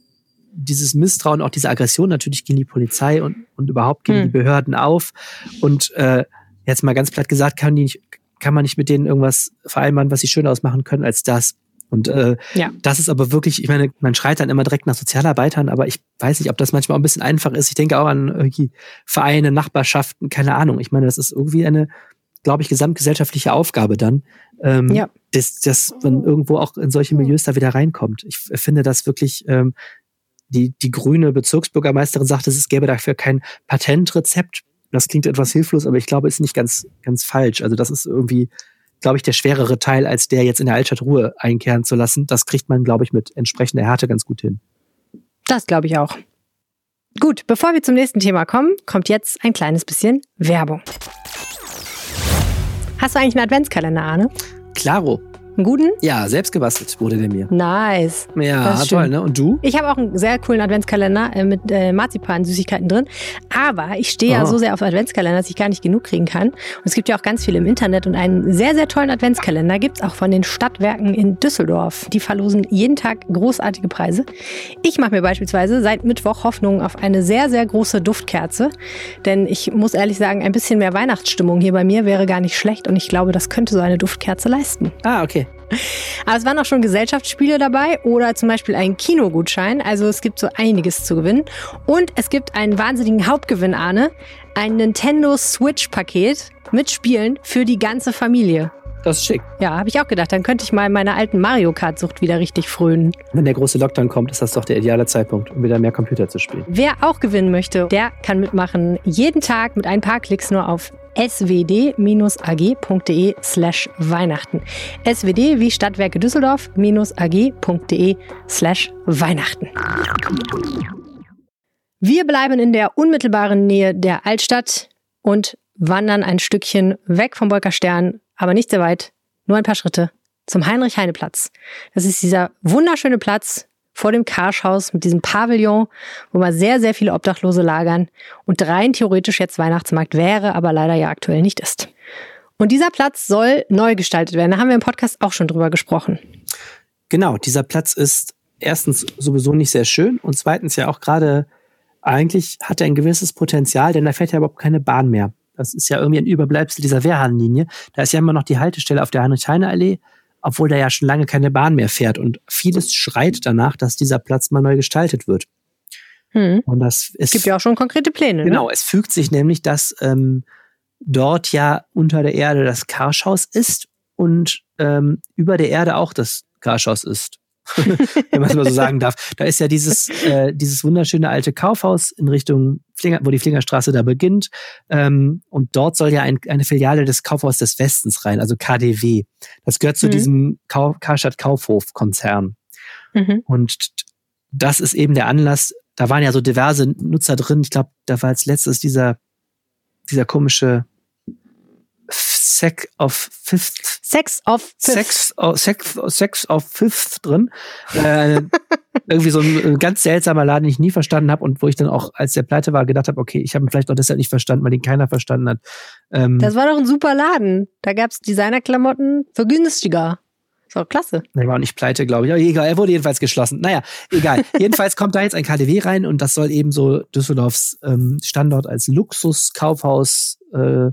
dieses Misstrauen, auch diese Aggression natürlich gegen die Polizei und, und überhaupt gegen hm. die Behörden auf. Und äh, jetzt mal ganz platt gesagt, kann, die nicht, kann man nicht mit denen irgendwas vereinbaren, was sie schöner ausmachen können als das. Und äh, ja. das ist aber wirklich, ich meine, man schreit dann immer direkt nach Sozialarbeitern, aber ich weiß nicht, ob das manchmal auch ein bisschen einfach ist. Ich denke auch an irgendwie Vereine, Nachbarschaften, keine Ahnung. Ich meine, das ist irgendwie eine, glaube ich, gesamtgesellschaftliche Aufgabe dann, ähm, ja. dass, dass man irgendwo auch in solche Milieus da wieder reinkommt. Ich finde das wirklich ähm, die, die grüne Bezirksbürgermeisterin sagte, es gäbe dafür kein Patentrezept. Das klingt etwas hilflos, aber ich glaube, ist nicht ganz, ganz falsch. Also das ist irgendwie, glaube ich, der schwerere Teil, als der jetzt in der Altstadt Ruhe einkehren zu lassen. Das kriegt man, glaube ich, mit entsprechender Härte ganz gut hin. Das glaube ich auch. Gut, bevor wir zum nächsten Thema kommen, kommt jetzt ein kleines bisschen Werbung. Hast du eigentlich einen Adventskalender, Arne? Klaro. Einen guten? Ja, selbst gebastelt wurde der mir. Nice. Ja, toll, ne? Und du? Ich habe auch einen sehr coolen Adventskalender äh, mit äh, Marzipan-Süßigkeiten drin. Aber ich stehe oh. ja so sehr auf Adventskalender, dass ich gar nicht genug kriegen kann. Und es gibt ja auch ganz viel im Internet und einen sehr, sehr tollen Adventskalender gibt es auch von den Stadtwerken in Düsseldorf. Die verlosen jeden Tag großartige Preise. Ich mache mir beispielsweise seit Mittwoch Hoffnung auf eine sehr, sehr große Duftkerze. Denn ich muss ehrlich sagen, ein bisschen mehr Weihnachtsstimmung hier bei mir wäre gar nicht schlecht. Und ich glaube, das könnte so eine Duftkerze leisten. Ah, okay. Aber es waren auch schon Gesellschaftsspiele dabei oder zum Beispiel ein Kinogutschein. Also es gibt so einiges zu gewinnen. Und es gibt einen wahnsinnigen Hauptgewinn, Arne. Ein Nintendo Switch-Paket mit Spielen für die ganze Familie. Das ist schick. Ja, habe ich auch gedacht. Dann könnte ich mal meiner alten Mario Kart-Sucht wieder richtig frönen. Wenn der große Lockdown kommt, ist das doch der ideale Zeitpunkt, um wieder mehr Computer zu spielen. Wer auch gewinnen möchte, der kann mitmachen. Jeden Tag mit ein paar Klicks nur auf swd-ag.de slash Weihnachten. swd wie Stadtwerke Düsseldorf-ag.de slash Weihnachten. Wir bleiben in der unmittelbaren Nähe der Altstadt und wandern ein Stückchen weg vom Bolkerstern, aber nicht sehr weit, nur ein paar Schritte zum Heinrich-Heine-Platz. Das ist dieser wunderschöne Platz vor dem Karschhaus mit diesem Pavillon, wo mal sehr, sehr viele Obdachlose lagern und rein theoretisch jetzt Weihnachtsmarkt wäre, aber leider ja aktuell nicht ist. Und dieser Platz soll neu gestaltet werden. Da haben wir im Podcast auch schon drüber gesprochen. Genau, dieser Platz ist erstens sowieso nicht sehr schön und zweitens ja auch gerade eigentlich hat er ein gewisses Potenzial, denn da fährt ja überhaupt keine Bahn mehr. Das ist ja irgendwie ein Überbleibsel dieser Wehrhahnlinie. Da ist ja immer noch die Haltestelle auf der Heinrich-Heine-Allee obwohl da ja schon lange keine Bahn mehr fährt. Und vieles schreit danach, dass dieser Platz mal neu gestaltet wird. Hm. Und das es gibt ja auch schon konkrete Pläne. Genau, ne? es fügt sich nämlich, dass ähm, dort ja unter der Erde das Karschhaus ist und ähm, über der Erde auch das Karschhaus ist. Wenn man es mal so sagen darf. Da ist ja dieses, äh, dieses wunderschöne alte Kaufhaus in Richtung, Flinger, wo die Flingerstraße da beginnt. Ähm, und dort soll ja ein, eine Filiale des Kaufhauses des Westens rein, also KDW. Das gehört zu mhm. diesem Kau Karstadt Kaufhof-Konzern. Mhm. Und das ist eben der Anlass. Da waren ja so diverse Nutzer drin. Ich glaube, da war als letztes dieser, dieser komische Sex of Fifth. Sex of Fifth. Sex, oh, Sex, Sex of Fifth drin. Äh, irgendwie so ein ganz seltsamer Laden, den ich nie verstanden habe und wo ich dann auch, als der pleite war, gedacht habe, okay, ich habe ihn vielleicht auch deshalb nicht verstanden, weil ihn keiner verstanden hat. Ähm, das war doch ein super Laden. Da gab's Designerklamotten für günstiger. Ist auch klasse. Er war auch nicht pleite, glaube ich. Aber egal, er wurde jedenfalls geschlossen. Naja, egal. jedenfalls kommt da jetzt ein KDW rein und das soll eben so Düsseldorfs ähm, Standort als Luxuskaufhaus äh,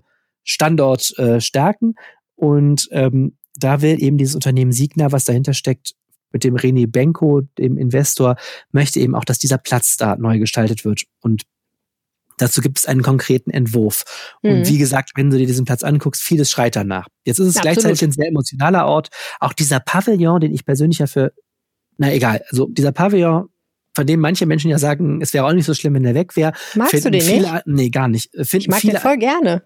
Standort äh, stärken. Und ähm, da will eben dieses Unternehmen Signa, was dahinter steckt, mit dem René Benko, dem Investor, möchte eben auch, dass dieser Platz da neu gestaltet wird. Und dazu gibt es einen konkreten Entwurf. Mhm. Und wie gesagt, wenn du dir diesen Platz anguckst, vieles schreit danach. Jetzt ist es Absolut. gleichzeitig ein sehr emotionaler Ort. Auch dieser Pavillon, den ich persönlich ja für, na egal, also dieser Pavillon, von dem manche Menschen ja sagen, es wäre auch nicht so schlimm, wenn der weg wäre. Magst du den viele, nicht? Nee, gar nicht. Finden ich mag viele, den voll gerne.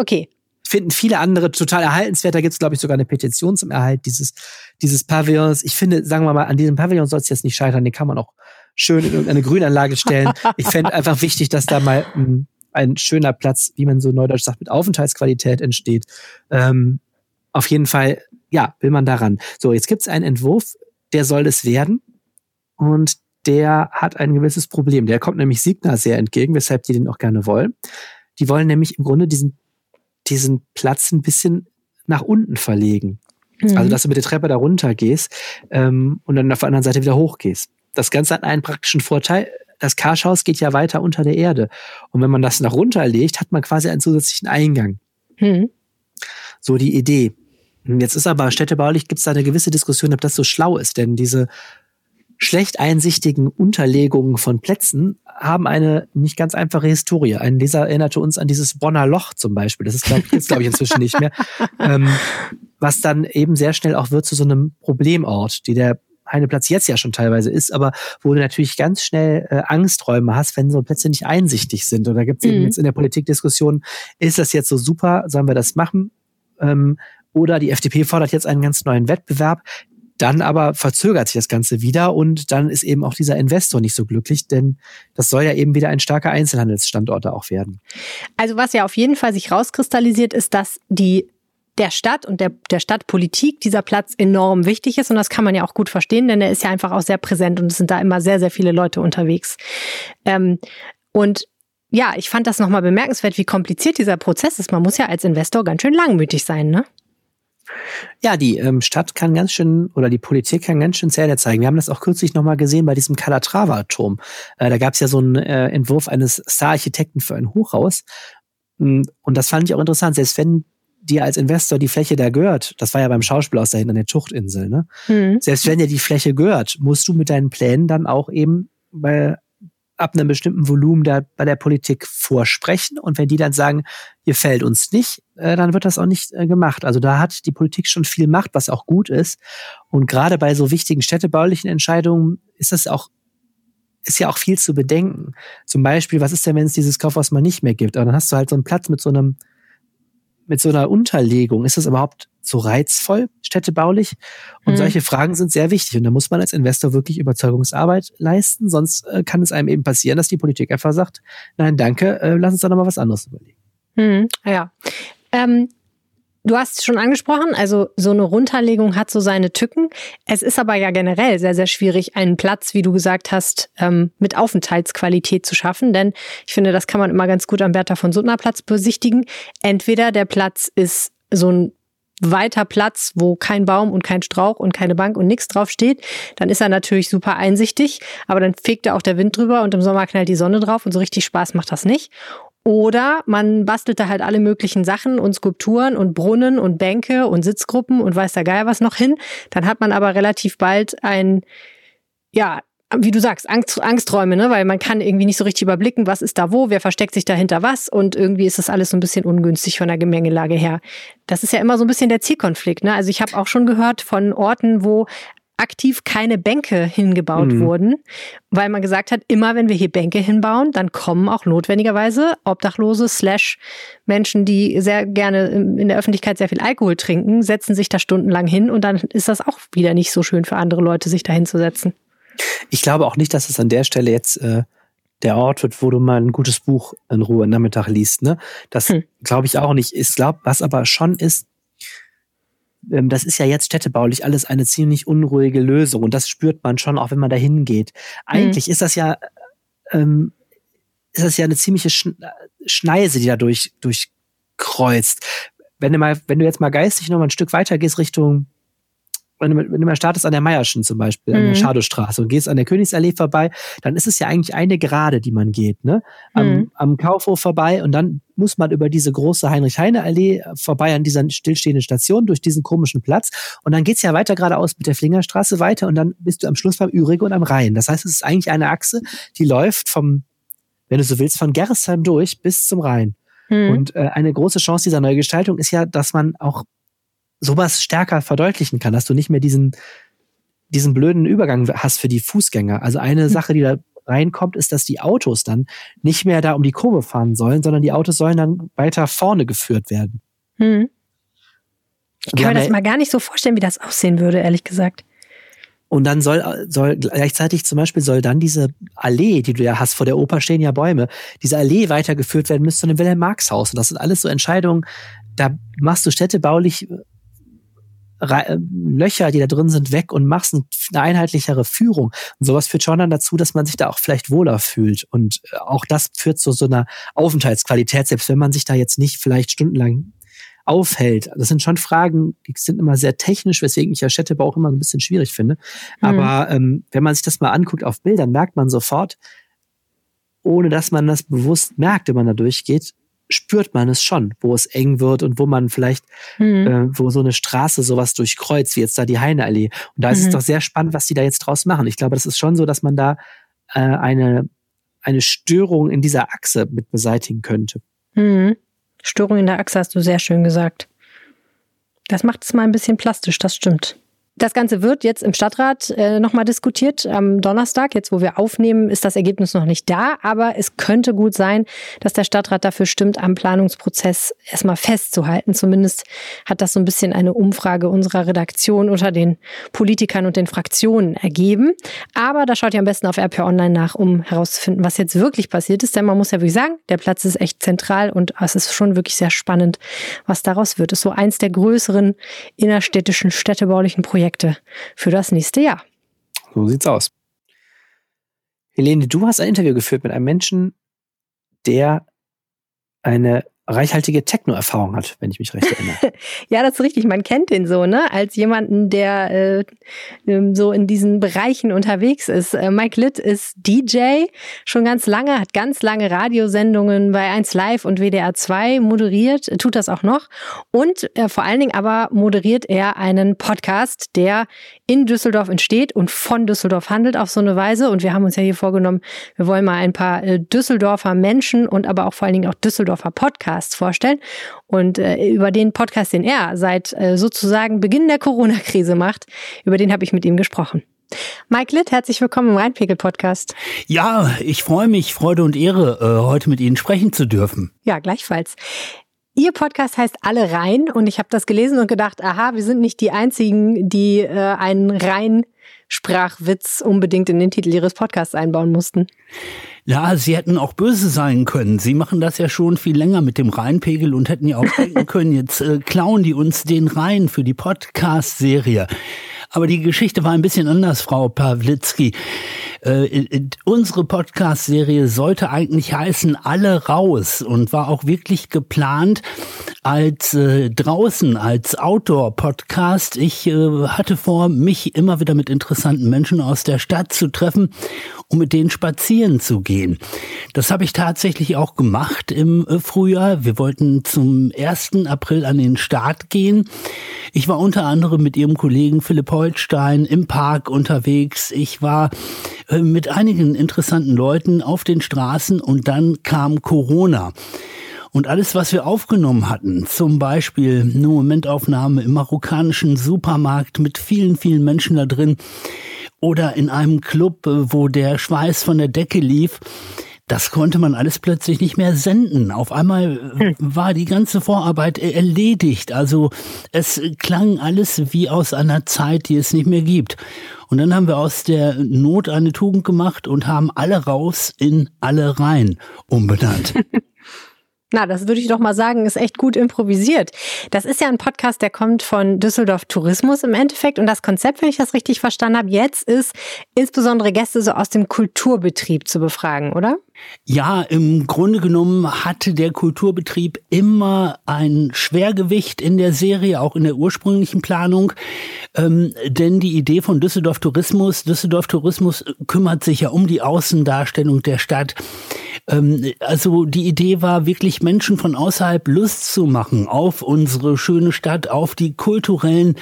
Okay. Finden viele andere total erhaltenswert. Da gibt es, glaube ich, sogar eine Petition zum Erhalt dieses, dieses Pavillons. Ich finde, sagen wir mal, an diesem Pavillon soll es jetzt nicht scheitern. Den kann man auch schön in irgendeine Grünanlage stellen. Ich fände einfach wichtig, dass da mal ein, ein schöner Platz, wie man so neudeutsch sagt, mit Aufenthaltsqualität entsteht. Ähm, auf jeden Fall, ja, will man daran. So, jetzt gibt es einen Entwurf, der soll es werden. Und der hat ein gewisses Problem. Der kommt nämlich Signa sehr entgegen, weshalb die den auch gerne wollen. Die wollen nämlich im Grunde diesen, diesen Platz ein bisschen nach unten verlegen. Mhm. Also, dass du mit der Treppe da runter gehst ähm, und dann auf der anderen Seite wieder hochgehst. Das Ganze hat einen praktischen Vorteil. Das Karschhaus geht ja weiter unter der Erde. Und wenn man das nach runter legt, hat man quasi einen zusätzlichen Eingang. Mhm. So die Idee. Jetzt ist aber städtebaulich gibt es da eine gewisse Diskussion, ob das so schlau ist, denn diese schlecht einsichtigen Unterlegungen von Plätzen haben eine nicht ganz einfache Historie. Ein Leser erinnerte uns an dieses Bonner Loch zum Beispiel. Das ist, glaube glaub ich, inzwischen nicht mehr. Ähm, was dann eben sehr schnell auch wird zu so einem Problemort, die der Heineplatz jetzt ja schon teilweise ist, aber wo du natürlich ganz schnell äh, Angsträume hast, wenn so Plätze nicht einsichtig sind. Und da gibt es mhm. eben jetzt in der Politikdiskussion, ist das jetzt so super, sollen wir das machen? Ähm, oder die FDP fordert jetzt einen ganz neuen Wettbewerb. Dann aber verzögert sich das Ganze wieder und dann ist eben auch dieser Investor nicht so glücklich, denn das soll ja eben wieder ein starker Einzelhandelsstandort auch werden. Also was ja auf jeden Fall sich rauskristallisiert, ist, dass die der Stadt und der, der Stadtpolitik dieser Platz enorm wichtig ist. Und das kann man ja auch gut verstehen, denn er ist ja einfach auch sehr präsent und es sind da immer sehr, sehr viele Leute unterwegs. Ähm, und ja, ich fand das nochmal bemerkenswert, wie kompliziert dieser Prozess ist. Man muss ja als Investor ganz schön langmütig sein, ne? Ja, die ähm, Stadt kann ganz schön oder die Politik kann ganz schön Zähne zeigen. Wir haben das auch kürzlich nochmal gesehen bei diesem Calatrava-Turm. Äh, da gab es ja so einen äh, Entwurf eines Star-Architekten für ein Hochhaus. Mm, und das fand ich auch interessant. Selbst wenn dir als Investor die Fläche da gehört, das war ja beim Schauspiel aus da hinten an der Tuchtinsel, ne? Mhm. Selbst wenn dir die Fläche gehört, musst du mit deinen Plänen dann auch eben bei ab einem bestimmten Volumen da bei der Politik vorsprechen. Und wenn die dann sagen, ihr fällt uns nicht, äh, dann wird das auch nicht äh, gemacht. Also da hat die Politik schon viel Macht, was auch gut ist. Und gerade bei so wichtigen städtebaulichen Entscheidungen ist das auch ist ja auch viel zu bedenken. Zum Beispiel, was ist denn, wenn es dieses Kaufhaus mal nicht mehr gibt? Aber dann hast du halt so einen Platz mit so einem mit so einer Unterlegung, ist das überhaupt so reizvoll, städtebaulich? Und mhm. solche Fragen sind sehr wichtig. Und da muss man als Investor wirklich Überzeugungsarbeit leisten. Sonst äh, kann es einem eben passieren, dass die Politik einfach sagt, nein, danke, äh, lass uns da nochmal was anderes überlegen. Mhm. Ja. Ähm, Du hast schon angesprochen, also so eine Runterlegung hat so seine Tücken. Es ist aber ja generell sehr, sehr schwierig, einen Platz, wie du gesagt hast, ähm, mit Aufenthaltsqualität zu schaffen. Denn ich finde, das kann man immer ganz gut am Bertha von Suttner Platz besichtigen. Entweder der Platz ist so ein weiter Platz, wo kein Baum und kein Strauch und keine Bank und nichts drauf steht, dann ist er natürlich super einsichtig, aber dann fegt er auch der Wind drüber und im Sommer knallt die Sonne drauf und so richtig Spaß macht das nicht. Oder man bastelte halt alle möglichen Sachen und Skulpturen und Brunnen und Bänke und Sitzgruppen und weiß der Geier was noch hin. Dann hat man aber relativ bald ein, ja, wie du sagst, Angst, Angsträume, ne? weil man kann irgendwie nicht so richtig überblicken, was ist da wo, wer versteckt sich dahinter was und irgendwie ist das alles so ein bisschen ungünstig von der Gemengelage her. Das ist ja immer so ein bisschen der Zielkonflikt. Ne? Also ich habe auch schon gehört von Orten, wo aktiv keine Bänke hingebaut mhm. wurden, weil man gesagt hat, immer wenn wir hier Bänke hinbauen, dann kommen auch notwendigerweise Obdachlose slash Menschen, die sehr gerne in der Öffentlichkeit sehr viel Alkohol trinken, setzen sich da stundenlang hin und dann ist das auch wieder nicht so schön für andere Leute, sich da hinzusetzen. Ich glaube auch nicht, dass es an der Stelle jetzt äh, der Ort wird, wo du mal ein gutes Buch in Ruhe Nachmittag liest. Ne? Das hm. glaube ich auch nicht. Ich glaube, was aber schon ist, ähm, das ist ja jetzt städtebaulich alles eine ziemlich unruhige Lösung und das spürt man schon, auch wenn man da hingeht. Eigentlich mhm. ist das ja, ähm, ist das ja eine ziemliche Schneise, die da durch, durchkreuzt. Wenn du mal, wenn du jetzt mal geistig noch mal ein Stück weiter gehst Richtung wenn du, wenn du mal startest an der Meierschen zum Beispiel, an der mhm. Schadowstraße und gehst an der Königsallee vorbei, dann ist es ja eigentlich eine Gerade, die man geht, ne? Am, mhm. am Kaufhof vorbei und dann muss man über diese große Heinrich-Heine-Allee vorbei an dieser stillstehenden Station durch diesen komischen Platz und dann geht's ja weiter geradeaus mit der Flingerstraße weiter und dann bist du am Schluss beim Ürige und am Rhein. Das heißt, es ist eigentlich eine Achse, die läuft vom, wenn du so willst, von Gerresheim durch bis zum Rhein. Mhm. Und äh, eine große Chance dieser Neugestaltung ist ja, dass man auch sowas stärker verdeutlichen kann, dass du nicht mehr diesen, diesen blöden Übergang hast für die Fußgänger. Also eine mhm. Sache, die da reinkommt, ist, dass die Autos dann nicht mehr da um die Kurve fahren sollen, sondern die Autos sollen dann weiter vorne geführt werden. Hm. Ich kann mir das mal gar nicht so vorstellen, wie das aussehen würde, ehrlich gesagt. Und dann soll, soll gleichzeitig zum Beispiel soll dann diese Allee, die du ja hast, vor der Oper stehen ja Bäume, diese Allee weitergeführt werden müsste zu einem Wilhelm-Marx-Haus. Und das sind alles so Entscheidungen, da machst du städtebaulich Löcher, die da drin sind, weg und machst eine einheitlichere Führung. Und sowas führt schon dann dazu, dass man sich da auch vielleicht wohler fühlt. Und äh, auch das führt zu so einer Aufenthaltsqualität, selbst wenn man sich da jetzt nicht vielleicht stundenlang aufhält. Das sind schon Fragen, die sind immer sehr technisch, weswegen ich ja Städtebau auch immer ein bisschen schwierig finde. Mhm. Aber ähm, wenn man sich das mal anguckt auf Bildern, merkt man sofort, ohne dass man das bewusst merkt, wenn man da durchgeht, spürt man es schon, wo es eng wird und wo man vielleicht, mhm. äh, wo so eine Straße sowas durchkreuzt, wie jetzt da die Heineallee. Und da mhm. ist es mhm. doch sehr spannend, was die da jetzt draus machen. Ich glaube, das ist schon so, dass man da äh, eine, eine Störung in dieser Achse mit beseitigen könnte. Mhm. Störung in der Achse hast du sehr schön gesagt. Das macht es mal ein bisschen plastisch, das stimmt. Das Ganze wird jetzt im Stadtrat äh, nochmal diskutiert. Am Donnerstag, jetzt wo wir aufnehmen, ist das Ergebnis noch nicht da. Aber es könnte gut sein, dass der Stadtrat dafür stimmt, am Planungsprozess erstmal festzuhalten. Zumindest hat das so ein bisschen eine Umfrage unserer Redaktion unter den Politikern und den Fraktionen ergeben. Aber da schaut ihr am besten auf RP Online nach, um herauszufinden, was jetzt wirklich passiert ist. Denn man muss ja wirklich sagen, der Platz ist echt zentral und es ist schon wirklich sehr spannend, was daraus wird. Es ist so eins der größeren innerstädtischen städtebaulichen Projekte Projekte für das nächste Jahr. So sieht's aus. Helene, du hast ein Interview geführt mit einem Menschen, der eine reichhaltige Techno-Erfahrung hat, wenn ich mich recht erinnere. ja, das ist richtig. Man kennt den so, ne? Als jemanden, der äh, ähm, so in diesen Bereichen unterwegs ist. Äh, Mike Litt ist DJ schon ganz lange, hat ganz lange Radiosendungen bei 1 Live und WDR 2 moderiert, tut das auch noch. Und äh, vor allen Dingen aber moderiert er einen Podcast, der in Düsseldorf entsteht und von Düsseldorf handelt auf so eine Weise. Und wir haben uns ja hier vorgenommen, wir wollen mal ein paar äh, Düsseldorfer Menschen und aber auch vor allen Dingen auch Düsseldorfer Podcasts vorstellen. Und äh, über den Podcast, den er seit äh, sozusagen Beginn der Corona-Krise macht, über den habe ich mit ihm gesprochen. Mike Litt, herzlich willkommen im Rheinpegel-Podcast. Ja, ich freue mich, Freude und Ehre, äh, heute mit Ihnen sprechen zu dürfen. Ja, gleichfalls. Ihr Podcast heißt Alle rein und ich habe das gelesen und gedacht, aha, wir sind nicht die Einzigen, die äh, einen Rein-Sprachwitz unbedingt in den Titel ihres Podcasts einbauen mussten. Ja, sie hätten auch böse sein können. Sie machen das ja schon viel länger mit dem Rheinpegel und hätten ja auch denken können, jetzt äh, klauen die uns den Rhein für die Podcast-Serie. Aber die Geschichte war ein bisschen anders, Frau Pawlitzki. Äh, unsere Podcast-Serie sollte eigentlich heißen Alle raus und war auch wirklich geplant als äh, draußen, als Outdoor-Podcast. Ich äh, hatte vor, mich immer wieder mit interessanten Menschen aus der Stadt zu treffen, um mit denen spazieren zu gehen. Das habe ich tatsächlich auch gemacht im äh, Frühjahr. Wir wollten zum 1. April an den Start gehen. Ich war unter anderem mit ihrem Kollegen Philipp Holstein im Park unterwegs. Ich war mit einigen interessanten Leuten auf den Straßen und dann kam Corona. Und alles, was wir aufgenommen hatten, zum Beispiel eine Momentaufnahme im marokkanischen Supermarkt mit vielen, vielen Menschen da drin oder in einem Club, äh, wo der Schweiß von der Decke lief, das konnte man alles plötzlich nicht mehr senden. Auf einmal hm. war die ganze Vorarbeit erledigt. Also es klang alles wie aus einer Zeit, die es nicht mehr gibt. Und dann haben wir aus der Not eine Tugend gemacht und haben alle raus in alle rein umbenannt. Na, das würde ich doch mal sagen, ist echt gut improvisiert. Das ist ja ein Podcast, der kommt von Düsseldorf Tourismus im Endeffekt. Und das Konzept, wenn ich das richtig verstanden habe, jetzt ist insbesondere Gäste so aus dem Kulturbetrieb zu befragen, oder? Ja, im Grunde genommen hatte der Kulturbetrieb immer ein Schwergewicht in der Serie, auch in der ursprünglichen Planung. Ähm, denn die Idee von Düsseldorf Tourismus, Düsseldorf Tourismus kümmert sich ja um die Außendarstellung der Stadt. Ähm, also die Idee war wirklich Menschen von außerhalb Lust zu machen auf unsere schöne Stadt, auf die kulturellen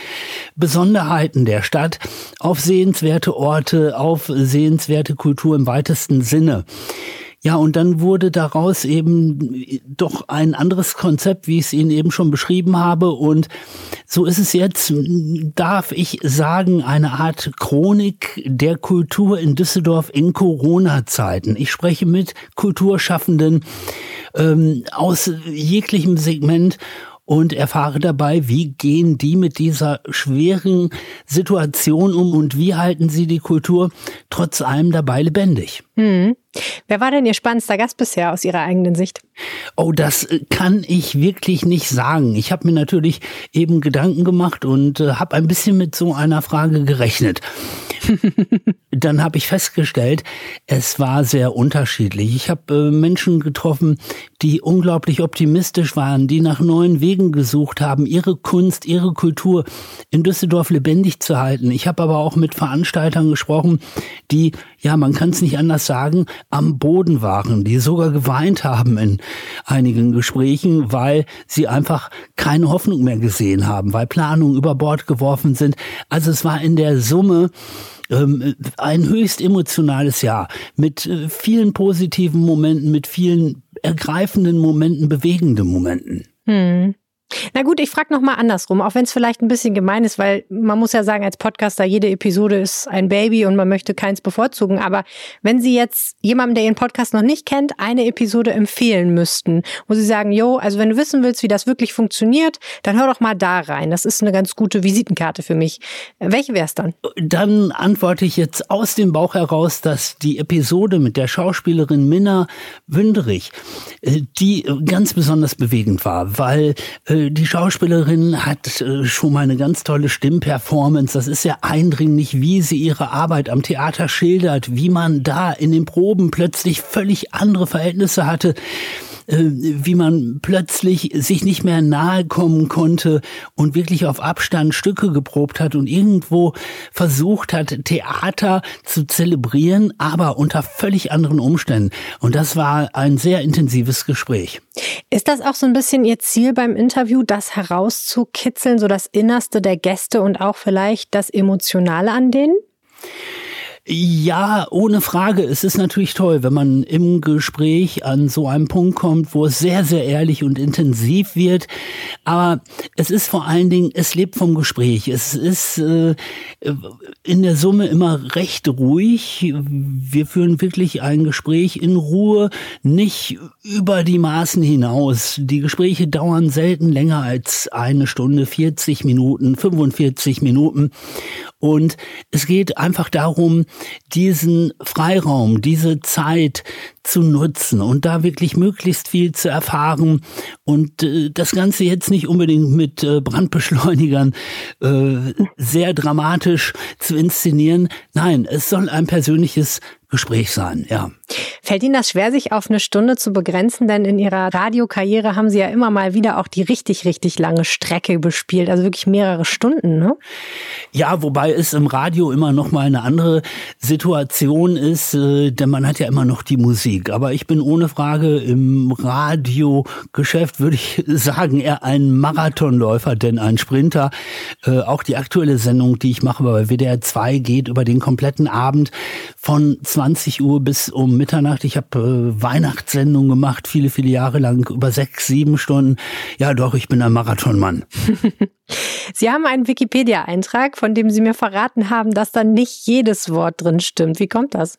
Besonderheiten der Stadt, auf sehenswerte Orte, auf sehenswerte Kultur im weitesten Sinne. Ja, und dann wurde daraus eben doch ein anderes Konzept, wie ich es Ihnen eben schon beschrieben habe. Und so ist es jetzt, darf ich sagen, eine Art Chronik der Kultur in Düsseldorf in Corona-Zeiten. Ich spreche mit Kulturschaffenden ähm, aus jeglichem Segment und erfahre dabei, wie gehen die mit dieser schweren Situation um und wie halten sie die Kultur trotz allem dabei lebendig. Hm. Wer war denn Ihr spannendster Gast bisher aus Ihrer eigenen Sicht? Oh, das äh, kann ich wirklich nicht sagen. Ich habe mir natürlich eben Gedanken gemacht und äh, habe ein bisschen mit so einer Frage gerechnet. Dann habe ich festgestellt, es war sehr unterschiedlich. Ich habe äh, Menschen getroffen, die unglaublich optimistisch waren, die nach neuen Wegen gesucht haben, ihre Kunst, ihre Kultur in Düsseldorf lebendig zu halten. Ich habe aber auch mit Veranstaltern gesprochen, die, ja, man kann es nicht anders sagen, am Boden waren, die sogar geweint haben in einigen Gesprächen, weil sie einfach keine Hoffnung mehr gesehen haben, weil Planungen über Bord geworfen sind. Also es war in der Summe ähm, ein höchst emotionales Jahr mit äh, vielen positiven Momenten, mit vielen ergreifenden Momenten, bewegenden Momenten. Hm. Na gut, ich frage nochmal andersrum, auch wenn es vielleicht ein bisschen gemein ist, weil man muss ja sagen, als Podcaster, jede Episode ist ein Baby und man möchte keins bevorzugen. Aber wenn Sie jetzt jemandem, der Ihren Podcast noch nicht kennt, eine Episode empfehlen müssten, wo Sie sagen, jo, also wenn du wissen willst, wie das wirklich funktioniert, dann hör doch mal da rein. Das ist eine ganz gute Visitenkarte für mich. Welche wäre es dann? Dann antworte ich jetzt aus dem Bauch heraus, dass die Episode mit der Schauspielerin Minna Wünderich, äh, die ganz besonders bewegend war, weil äh, die Schauspielerin hat äh, schon mal eine ganz tolle Stimmperformance. Das ist ja eindringlich, wie sie ihre Arbeit am Theater schildert, wie man da in den Proben plötzlich völlig andere Verhältnisse hatte. Äh, wie man plötzlich sich nicht mehr nahe kommen konnte und wirklich auf Abstand Stücke geprobt hat und irgendwo versucht hat, Theater zu zelebrieren, aber unter völlig anderen Umständen. Und das war ein sehr intensives Gespräch. Ist das auch so ein bisschen Ihr Ziel beim Interview, das herauszukitzeln, so das Innerste der Gäste und auch vielleicht das Emotionale an denen? Ja, ohne Frage. Es ist natürlich toll, wenn man im Gespräch an so einem Punkt kommt, wo es sehr, sehr ehrlich und intensiv wird. Aber es ist vor allen Dingen, es lebt vom Gespräch. Es ist äh, in der Summe immer recht ruhig. Wir führen wirklich ein Gespräch in Ruhe, nicht über die Maßen hinaus. Die Gespräche dauern selten länger als eine Stunde, 40 Minuten, 45 Minuten. Und es geht einfach darum, diesen Freiraum, diese Zeit zu nutzen und da wirklich möglichst viel zu erfahren und äh, das Ganze jetzt nicht unbedingt mit äh, Brandbeschleunigern äh, sehr dramatisch zu inszenieren. Nein, es soll ein persönliches Gespräch sein, ja. Fällt Ihnen das schwer, sich auf eine Stunde zu begrenzen? Denn in Ihrer Radiokarriere haben Sie ja immer mal wieder auch die richtig, richtig lange Strecke bespielt, also wirklich mehrere Stunden, ne? Ja, wobei es im Radio immer noch mal eine andere Situation ist, äh, denn man hat ja immer noch die Musik. Aber ich bin ohne Frage im Radiogeschäft, würde ich sagen, eher ein Marathonläufer, denn ein Sprinter. Äh, auch die aktuelle Sendung, die ich mache bei WDR 2, geht über den kompletten Abend von 20 Uhr bis um Mitternacht. Ich habe äh, Weihnachtssendungen gemacht, viele, viele Jahre lang, über sechs, sieben Stunden. Ja, doch, ich bin ein Marathonmann. Sie haben einen Wikipedia-Eintrag, von dem Sie mir verraten haben, dass da nicht jedes Wort drin stimmt. Wie kommt das?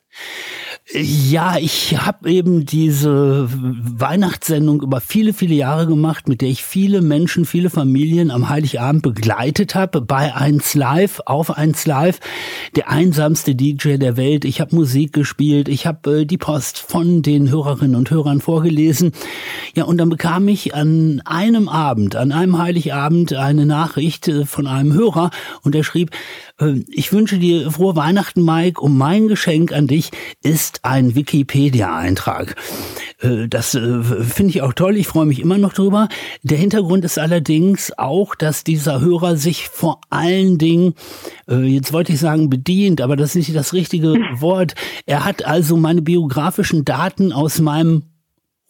Ja, ich habe eben diese Weihnachtssendung über viele, viele Jahre gemacht, mit der ich viele Menschen, viele Familien am Heiligabend begleitet habe, bei 1 Live, auf 1 Live, der einsamste DJ der Welt. Ich habe Musik gespielt, ich habe äh, die Post von den Hörerinnen und Hörern vorgelesen. Ja, und dann bekam ich an einem Abend, an einem Heiligabend eine Nachricht äh, von einem Hörer und der schrieb, ich wünsche dir frohe Weihnachten, Mike, und mein Geschenk an dich ist ein Wikipedia-Eintrag. Äh, das äh, finde ich auch toll. Ich freue mich immer noch drüber. Der Hintergrund ist allerdings auch, dass dieser Hörer sich vor allen Dingen, jetzt wollte ich sagen bedient, aber das ist nicht das richtige Wort. Er hat also meine biografischen Daten aus meinem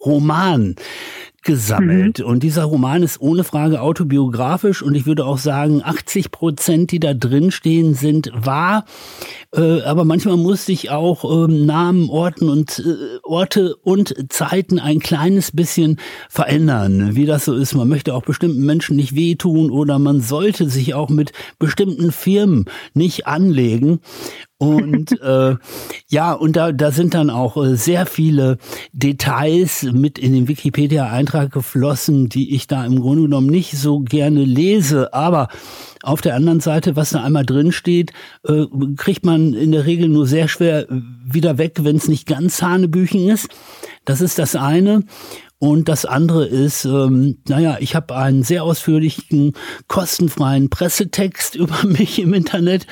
Roman gesammelt. Mhm. Und dieser Roman ist ohne Frage autobiografisch und ich würde auch sagen, 80 Prozent, die da drin stehen, sind wahr. Äh, aber manchmal musste ich auch äh, Namen, Orten und äh, Orte und Zeiten ein kleines bisschen verändern. Wie das so ist, man möchte auch bestimmten Menschen nicht wehtun oder man sollte sich auch mit bestimmten Firmen nicht anlegen. Und äh, ja, und da, da sind dann auch äh, sehr viele Details mit in den Wikipedia-Eintrag geflossen, die ich da im Grunde genommen nicht so gerne lese. Aber auf der anderen Seite, was da einmal drin steht, äh, kriegt man in der Regel nur sehr schwer wieder weg, wenn es nicht ganz Hanebüchen ist. Das ist das eine. Und das andere ist, ähm, naja, ich habe einen sehr ausführlichen, kostenfreien Pressetext über mich im Internet.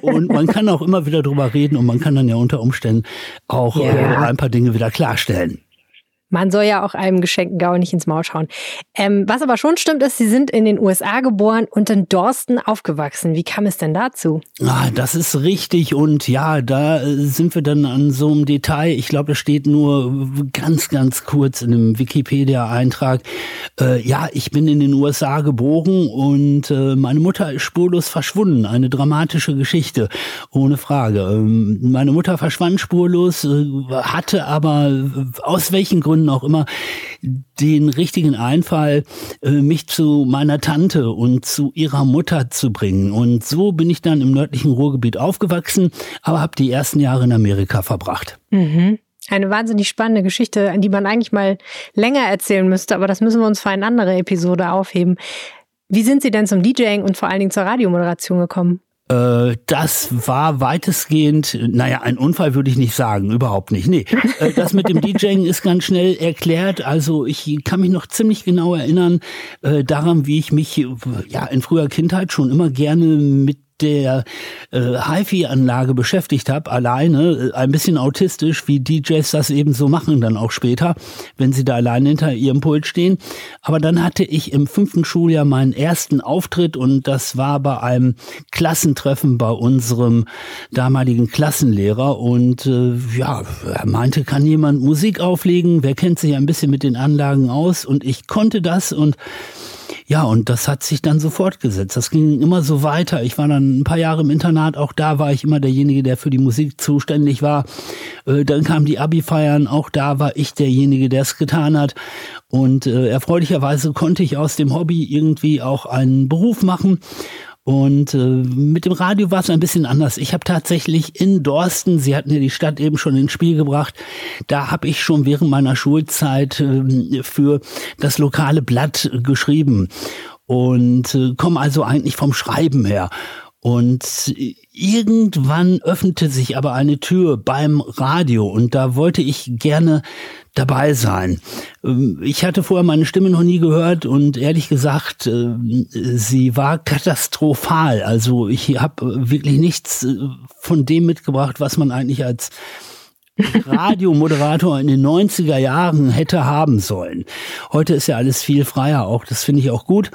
und man kann auch immer wieder drüber reden und man kann dann ja unter Umständen auch ja. äh, ein paar Dinge wieder klarstellen. Man soll ja auch einem geschenkten Gaul nicht ins Maul schauen. Ähm, was aber schon stimmt, ist, Sie sind in den USA geboren und in Dorsten aufgewachsen. Wie kam es denn dazu? Ah, das ist richtig. Und ja, da äh, sind wir dann an so einem Detail. Ich glaube, das steht nur ganz, ganz kurz in einem Wikipedia-Eintrag. Äh, ja, ich bin in den USA geboren und äh, meine Mutter ist spurlos verschwunden. Eine dramatische Geschichte, ohne Frage. Ähm, meine Mutter verschwand spurlos, äh, hatte aber äh, aus welchen Gründen Gründen auch immer den richtigen Einfall, äh, mich zu meiner Tante und zu ihrer Mutter zu bringen. Und so bin ich dann im nördlichen Ruhrgebiet aufgewachsen, aber habe die ersten Jahre in Amerika verbracht. Mhm. Eine wahnsinnig spannende Geschichte, an die man eigentlich mal länger erzählen müsste, aber das müssen wir uns für eine andere Episode aufheben. Wie sind Sie denn zum DJing und vor allen Dingen zur Radiomoderation gekommen? Äh, das war weitestgehend, naja, ein Unfall würde ich nicht sagen, überhaupt nicht. Nee, äh, das mit dem DJing ist ganz schnell erklärt. Also ich kann mich noch ziemlich genau erinnern äh, daran, wie ich mich ja in früher Kindheit schon immer gerne mit der äh, HiFi-Anlage beschäftigt habe, alleine, äh, ein bisschen autistisch, wie DJs das eben so machen dann auch später, wenn sie da alleine hinter ihrem Pult stehen. Aber dann hatte ich im fünften Schuljahr meinen ersten Auftritt und das war bei einem Klassentreffen bei unserem damaligen Klassenlehrer und äh, ja, er meinte, kann jemand Musik auflegen? Wer kennt sich ein bisschen mit den Anlagen aus? Und ich konnte das und ja, und das hat sich dann so fortgesetzt. Das ging immer so weiter. Ich war dann ein paar Jahre im Internat. Auch da war ich immer derjenige, der für die Musik zuständig war. Äh, dann kamen die Abi-Feiern. Auch da war ich derjenige, der es getan hat. Und äh, erfreulicherweise konnte ich aus dem Hobby irgendwie auch einen Beruf machen. Und äh, mit dem Radio war es ein bisschen anders. Ich habe tatsächlich in Dorsten, Sie hatten ja die Stadt eben schon ins Spiel gebracht, da habe ich schon während meiner Schulzeit äh, für das lokale Blatt geschrieben und äh, komme also eigentlich vom Schreiben her. Und irgendwann öffnete sich aber eine Tür beim Radio und da wollte ich gerne dabei sein. Ähm, ich hatte vorher meine Stimme noch nie gehört und ehrlich gesagt, äh, sie war katastrophal. Also ich habe wirklich nichts äh, von dem mitgebracht, was man eigentlich als Radiomoderator in den 90er Jahren hätte haben sollen. Heute ist ja alles viel freier auch, das finde ich auch gut.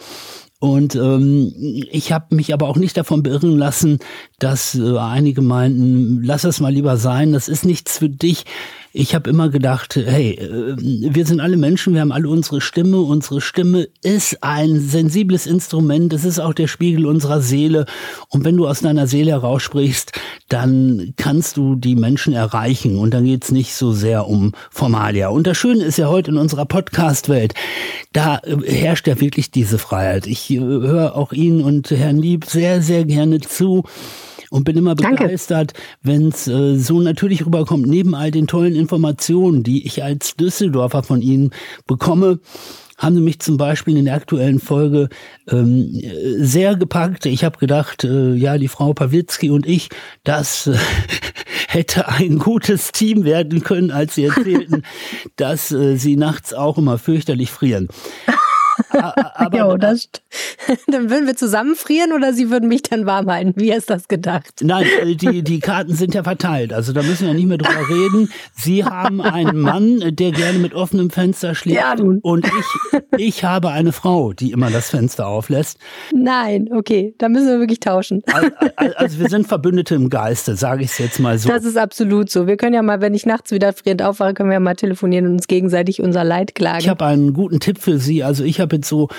Und ähm, ich habe mich aber auch nicht davon beirren lassen, dass äh, einige meinten, lass es mal lieber sein, das ist nichts für dich ich habe immer gedacht, hey, äh, wir sind alle Menschen, wir haben alle unsere Stimme. Unsere Stimme ist ein sensibles Instrument, es ist auch der Spiegel unserer Seele. Und wenn du aus deiner Seele heraussprichst, dann kannst du die Menschen erreichen. Und dann geht's nicht so sehr um Formalia. Und das Schöne ist ja heute in unserer Podcast-Welt, da äh, herrscht ja wirklich diese Freiheit. Ich äh, höre auch Ihnen und Herrn Lieb sehr, sehr gerne zu und bin immer begeistert, wenn es äh, so natürlich rüberkommt, neben all den tollen Informationen, die ich als Düsseldorfer von Ihnen bekomme haben sie mich zum Beispiel in der aktuellen Folge ähm, sehr gepackt. Ich habe gedacht, äh, ja, die Frau Pawlitzki und ich, das äh, hätte ein gutes Team werden können, als sie erzählten, dass äh, sie nachts auch immer fürchterlich frieren. Aber, jo, das, dann würden wir zusammen frieren oder Sie würden mich dann warm halten. Wie ist das gedacht? Nein, äh, die, die Karten sind ja verteilt. Also da müssen wir nicht mehr drüber reden. Sie haben einen Mann, der gerne mit offenem Fenster schläft. Ja, und ich, ich habe eine Frau, die immer das Fenster auflässt. Nein, okay, da müssen wir wirklich tauschen. Also, also wir sind Verbündete im Geiste, sage ich es jetzt mal so. Das ist absolut so. Wir können ja mal, wenn ich nachts wieder frierend aufwache, können wir ja mal telefonieren und uns gegenseitig unser Leid klagen. Ich habe einen guten Tipp für Sie. Also ich habe jetzt so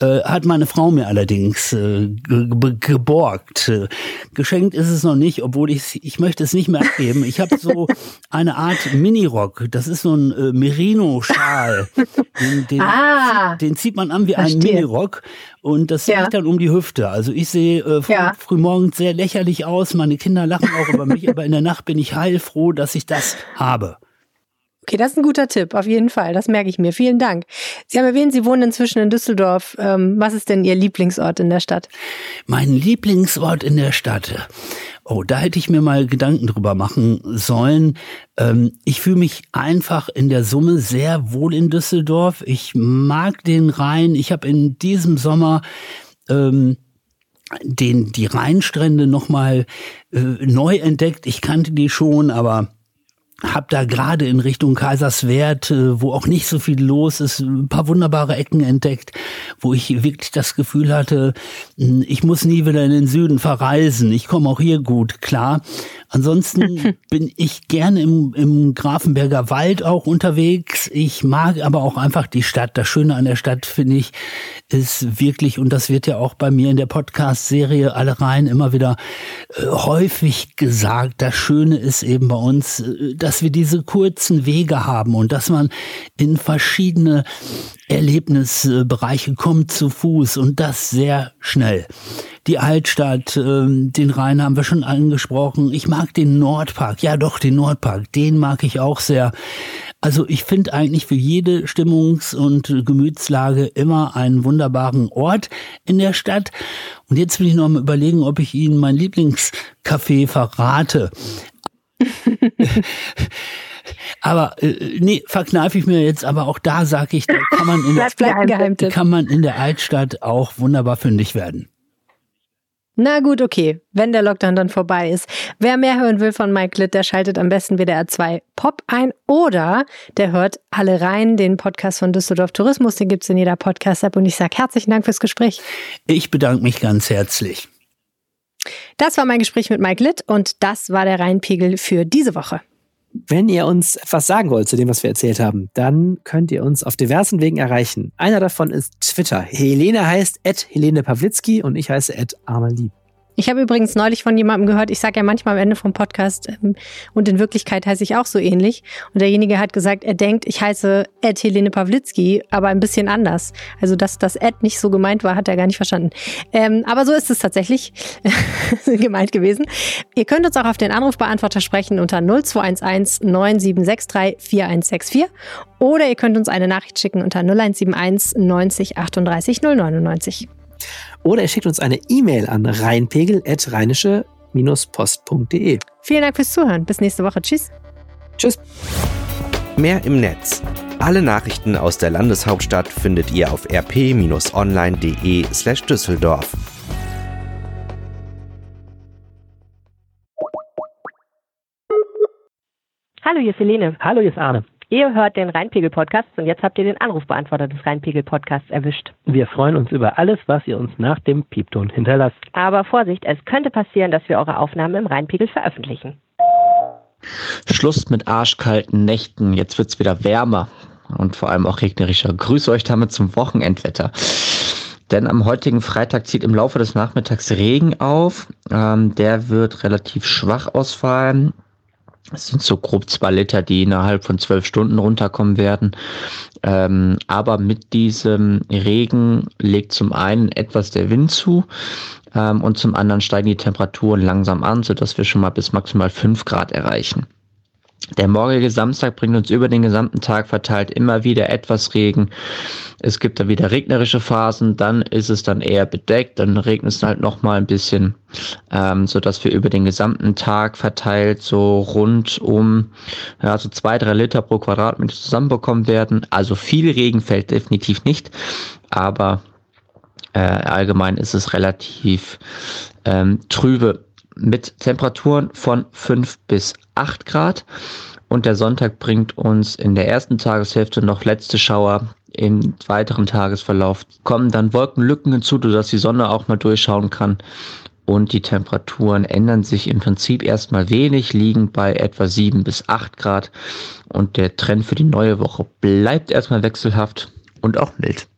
äh, hat meine Frau mir allerdings äh, ge geborgt. Äh, geschenkt ist es noch nicht, obwohl ich ich möchte es nicht mehr abgeben. Ich habe so eine Art Minirock. Das ist so ein äh, Merino-Schal. Den, den, ah, den, zieht man an wie verstehe. ein Minirock und das ja. dann um die Hüfte. Also ich sehe äh, früh, ja. frühmorgens sehr lächerlich aus. Meine Kinder lachen auch über mich, aber in der Nacht bin ich heilfroh, dass ich das habe. Okay, das ist ein guter Tipp, auf jeden Fall. Das merke ich mir. Vielen Dank. Sie haben erwähnt, Sie wohnen inzwischen in Düsseldorf. Ähm, was ist denn Ihr Lieblingsort in der Stadt? Mein Lieblingsort in der Stadt. Oh, da hätte ich mir mal Gedanken drüber machen sollen. Ähm, ich fühle mich einfach in der Summe sehr wohl in Düsseldorf. Ich mag den Rhein. Ich habe in diesem Sommer ähm, den die Rheinstrände nochmal äh, neu entdeckt. Ich kannte die schon, aber hab da gerade in Richtung Kaiserswerth, äh, wo auch nicht so viel los ist, ein paar wunderbare Ecken entdeckt, wo ich wirklich das Gefühl hatte, hm, ich muss nie wieder in den Süden verreisen. Ich komme auch hier gut klar. Ansonsten bin ich gerne im, im Grafenberger Wald auch unterwegs. Ich mag aber auch einfach die Stadt. Das Schöne an der Stadt finde ich ist wirklich, und das wird ja auch bei mir in der Podcast-Serie alle rein immer wieder äh, häufig gesagt, das Schöne ist eben bei uns, äh, dass wir diese kurzen Wege haben und dass man in verschiedene Erlebnisbereiche kommt zu Fuß und das sehr schnell. Die Altstadt, ähm, den Rhein haben wir schon angesprochen. Ich mag den Nordpark. Ja, doch, den Nordpark. Den mag ich auch sehr. Also ich finde eigentlich für jede Stimmungs- und Gemütslage immer einen wunderbaren Ort in der Stadt. Und jetzt will ich noch mal überlegen, ob ich Ihnen mein Lieblingscafé verrate. Aber äh, nee, verkneife ich mir jetzt, aber auch da sage ich, da kann man, in der, kann man in der Altstadt auch wunderbar fündig werden. Na gut, okay, wenn der Lockdown dann vorbei ist. Wer mehr hören will von Mike Litt, der schaltet am besten WDR 2 Pop ein oder der hört alle rein, den Podcast von Düsseldorf Tourismus, den gibt's in jeder Podcast-App und ich sage herzlichen Dank fürs Gespräch. Ich bedanke mich ganz herzlich. Das war mein Gespräch mit Mike Litt und das war der Rheinpegel für diese Woche. Wenn ihr uns etwas sagen wollt zu dem, was wir erzählt haben, dann könnt ihr uns auf diversen Wegen erreichen. Einer davon ist Twitter. Helene heißt Helene Pawlitzki und ich heiße Arme Lieb. Ich habe übrigens neulich von jemandem gehört, ich sage ja manchmal am Ende vom Podcast, ähm, und in Wirklichkeit heiße ich auch so ähnlich. Und derjenige hat gesagt, er denkt, ich heiße Ed Helene Pawlitzki, aber ein bisschen anders. Also, dass das Ed nicht so gemeint war, hat er gar nicht verstanden. Ähm, aber so ist es tatsächlich gemeint gewesen. Ihr könnt uns auch auf den Anrufbeantworter sprechen unter 0211 9763 4164 oder ihr könnt uns eine Nachricht schicken unter 0171 90 38 099. Oder ihr schickt uns eine E-Mail an rheinpegel.rheinische-post.de. Vielen Dank fürs Zuhören. Bis nächste Woche. Tschüss. Tschüss. Mehr im Netz. Alle Nachrichten aus der Landeshauptstadt findet ihr auf rp-online.de slash Düsseldorf. Hallo, hier ist Helene. Hallo, hier ist Arne. Ihr hört den Rheinpegel-Podcast und jetzt habt ihr den Anrufbeantworter des Rheinpegel-Podcasts erwischt. Wir freuen uns über alles, was ihr uns nach dem Piepton hinterlasst. Aber Vorsicht, es könnte passieren, dass wir eure Aufnahmen im Rheinpegel veröffentlichen. Schluss mit arschkalten Nächten. Jetzt wird's wieder wärmer und vor allem auch regnerischer. Grüße euch damit zum Wochenendwetter. Denn am heutigen Freitag zieht im Laufe des Nachmittags Regen auf. Ähm, der wird relativ schwach ausfallen. Es sind so grob zwei Liter, die innerhalb von zwölf Stunden runterkommen werden. Ähm, aber mit diesem Regen legt zum einen etwas der Wind zu ähm, und zum anderen steigen die Temperaturen langsam an, sodass wir schon mal bis maximal fünf Grad erreichen. Der morgige Samstag bringt uns über den gesamten Tag verteilt immer wieder etwas Regen. Es gibt da wieder regnerische Phasen, dann ist es dann eher bedeckt, dann regnet es halt noch mal ein bisschen, ähm, so dass wir über den gesamten Tag verteilt so rund um ja so zwei drei Liter pro Quadratmeter zusammenbekommen werden. Also viel Regen fällt definitiv nicht, aber äh, allgemein ist es relativ ähm, trübe mit Temperaturen von 5 bis 8 Grad. Und der Sonntag bringt uns in der ersten Tageshälfte noch letzte Schauer. Im weiteren Tagesverlauf kommen dann Wolkenlücken hinzu, sodass die Sonne auch mal durchschauen kann. Und die Temperaturen ändern sich im Prinzip erstmal wenig, liegen bei etwa 7 bis 8 Grad. Und der Trend für die neue Woche bleibt erstmal wechselhaft und auch mild.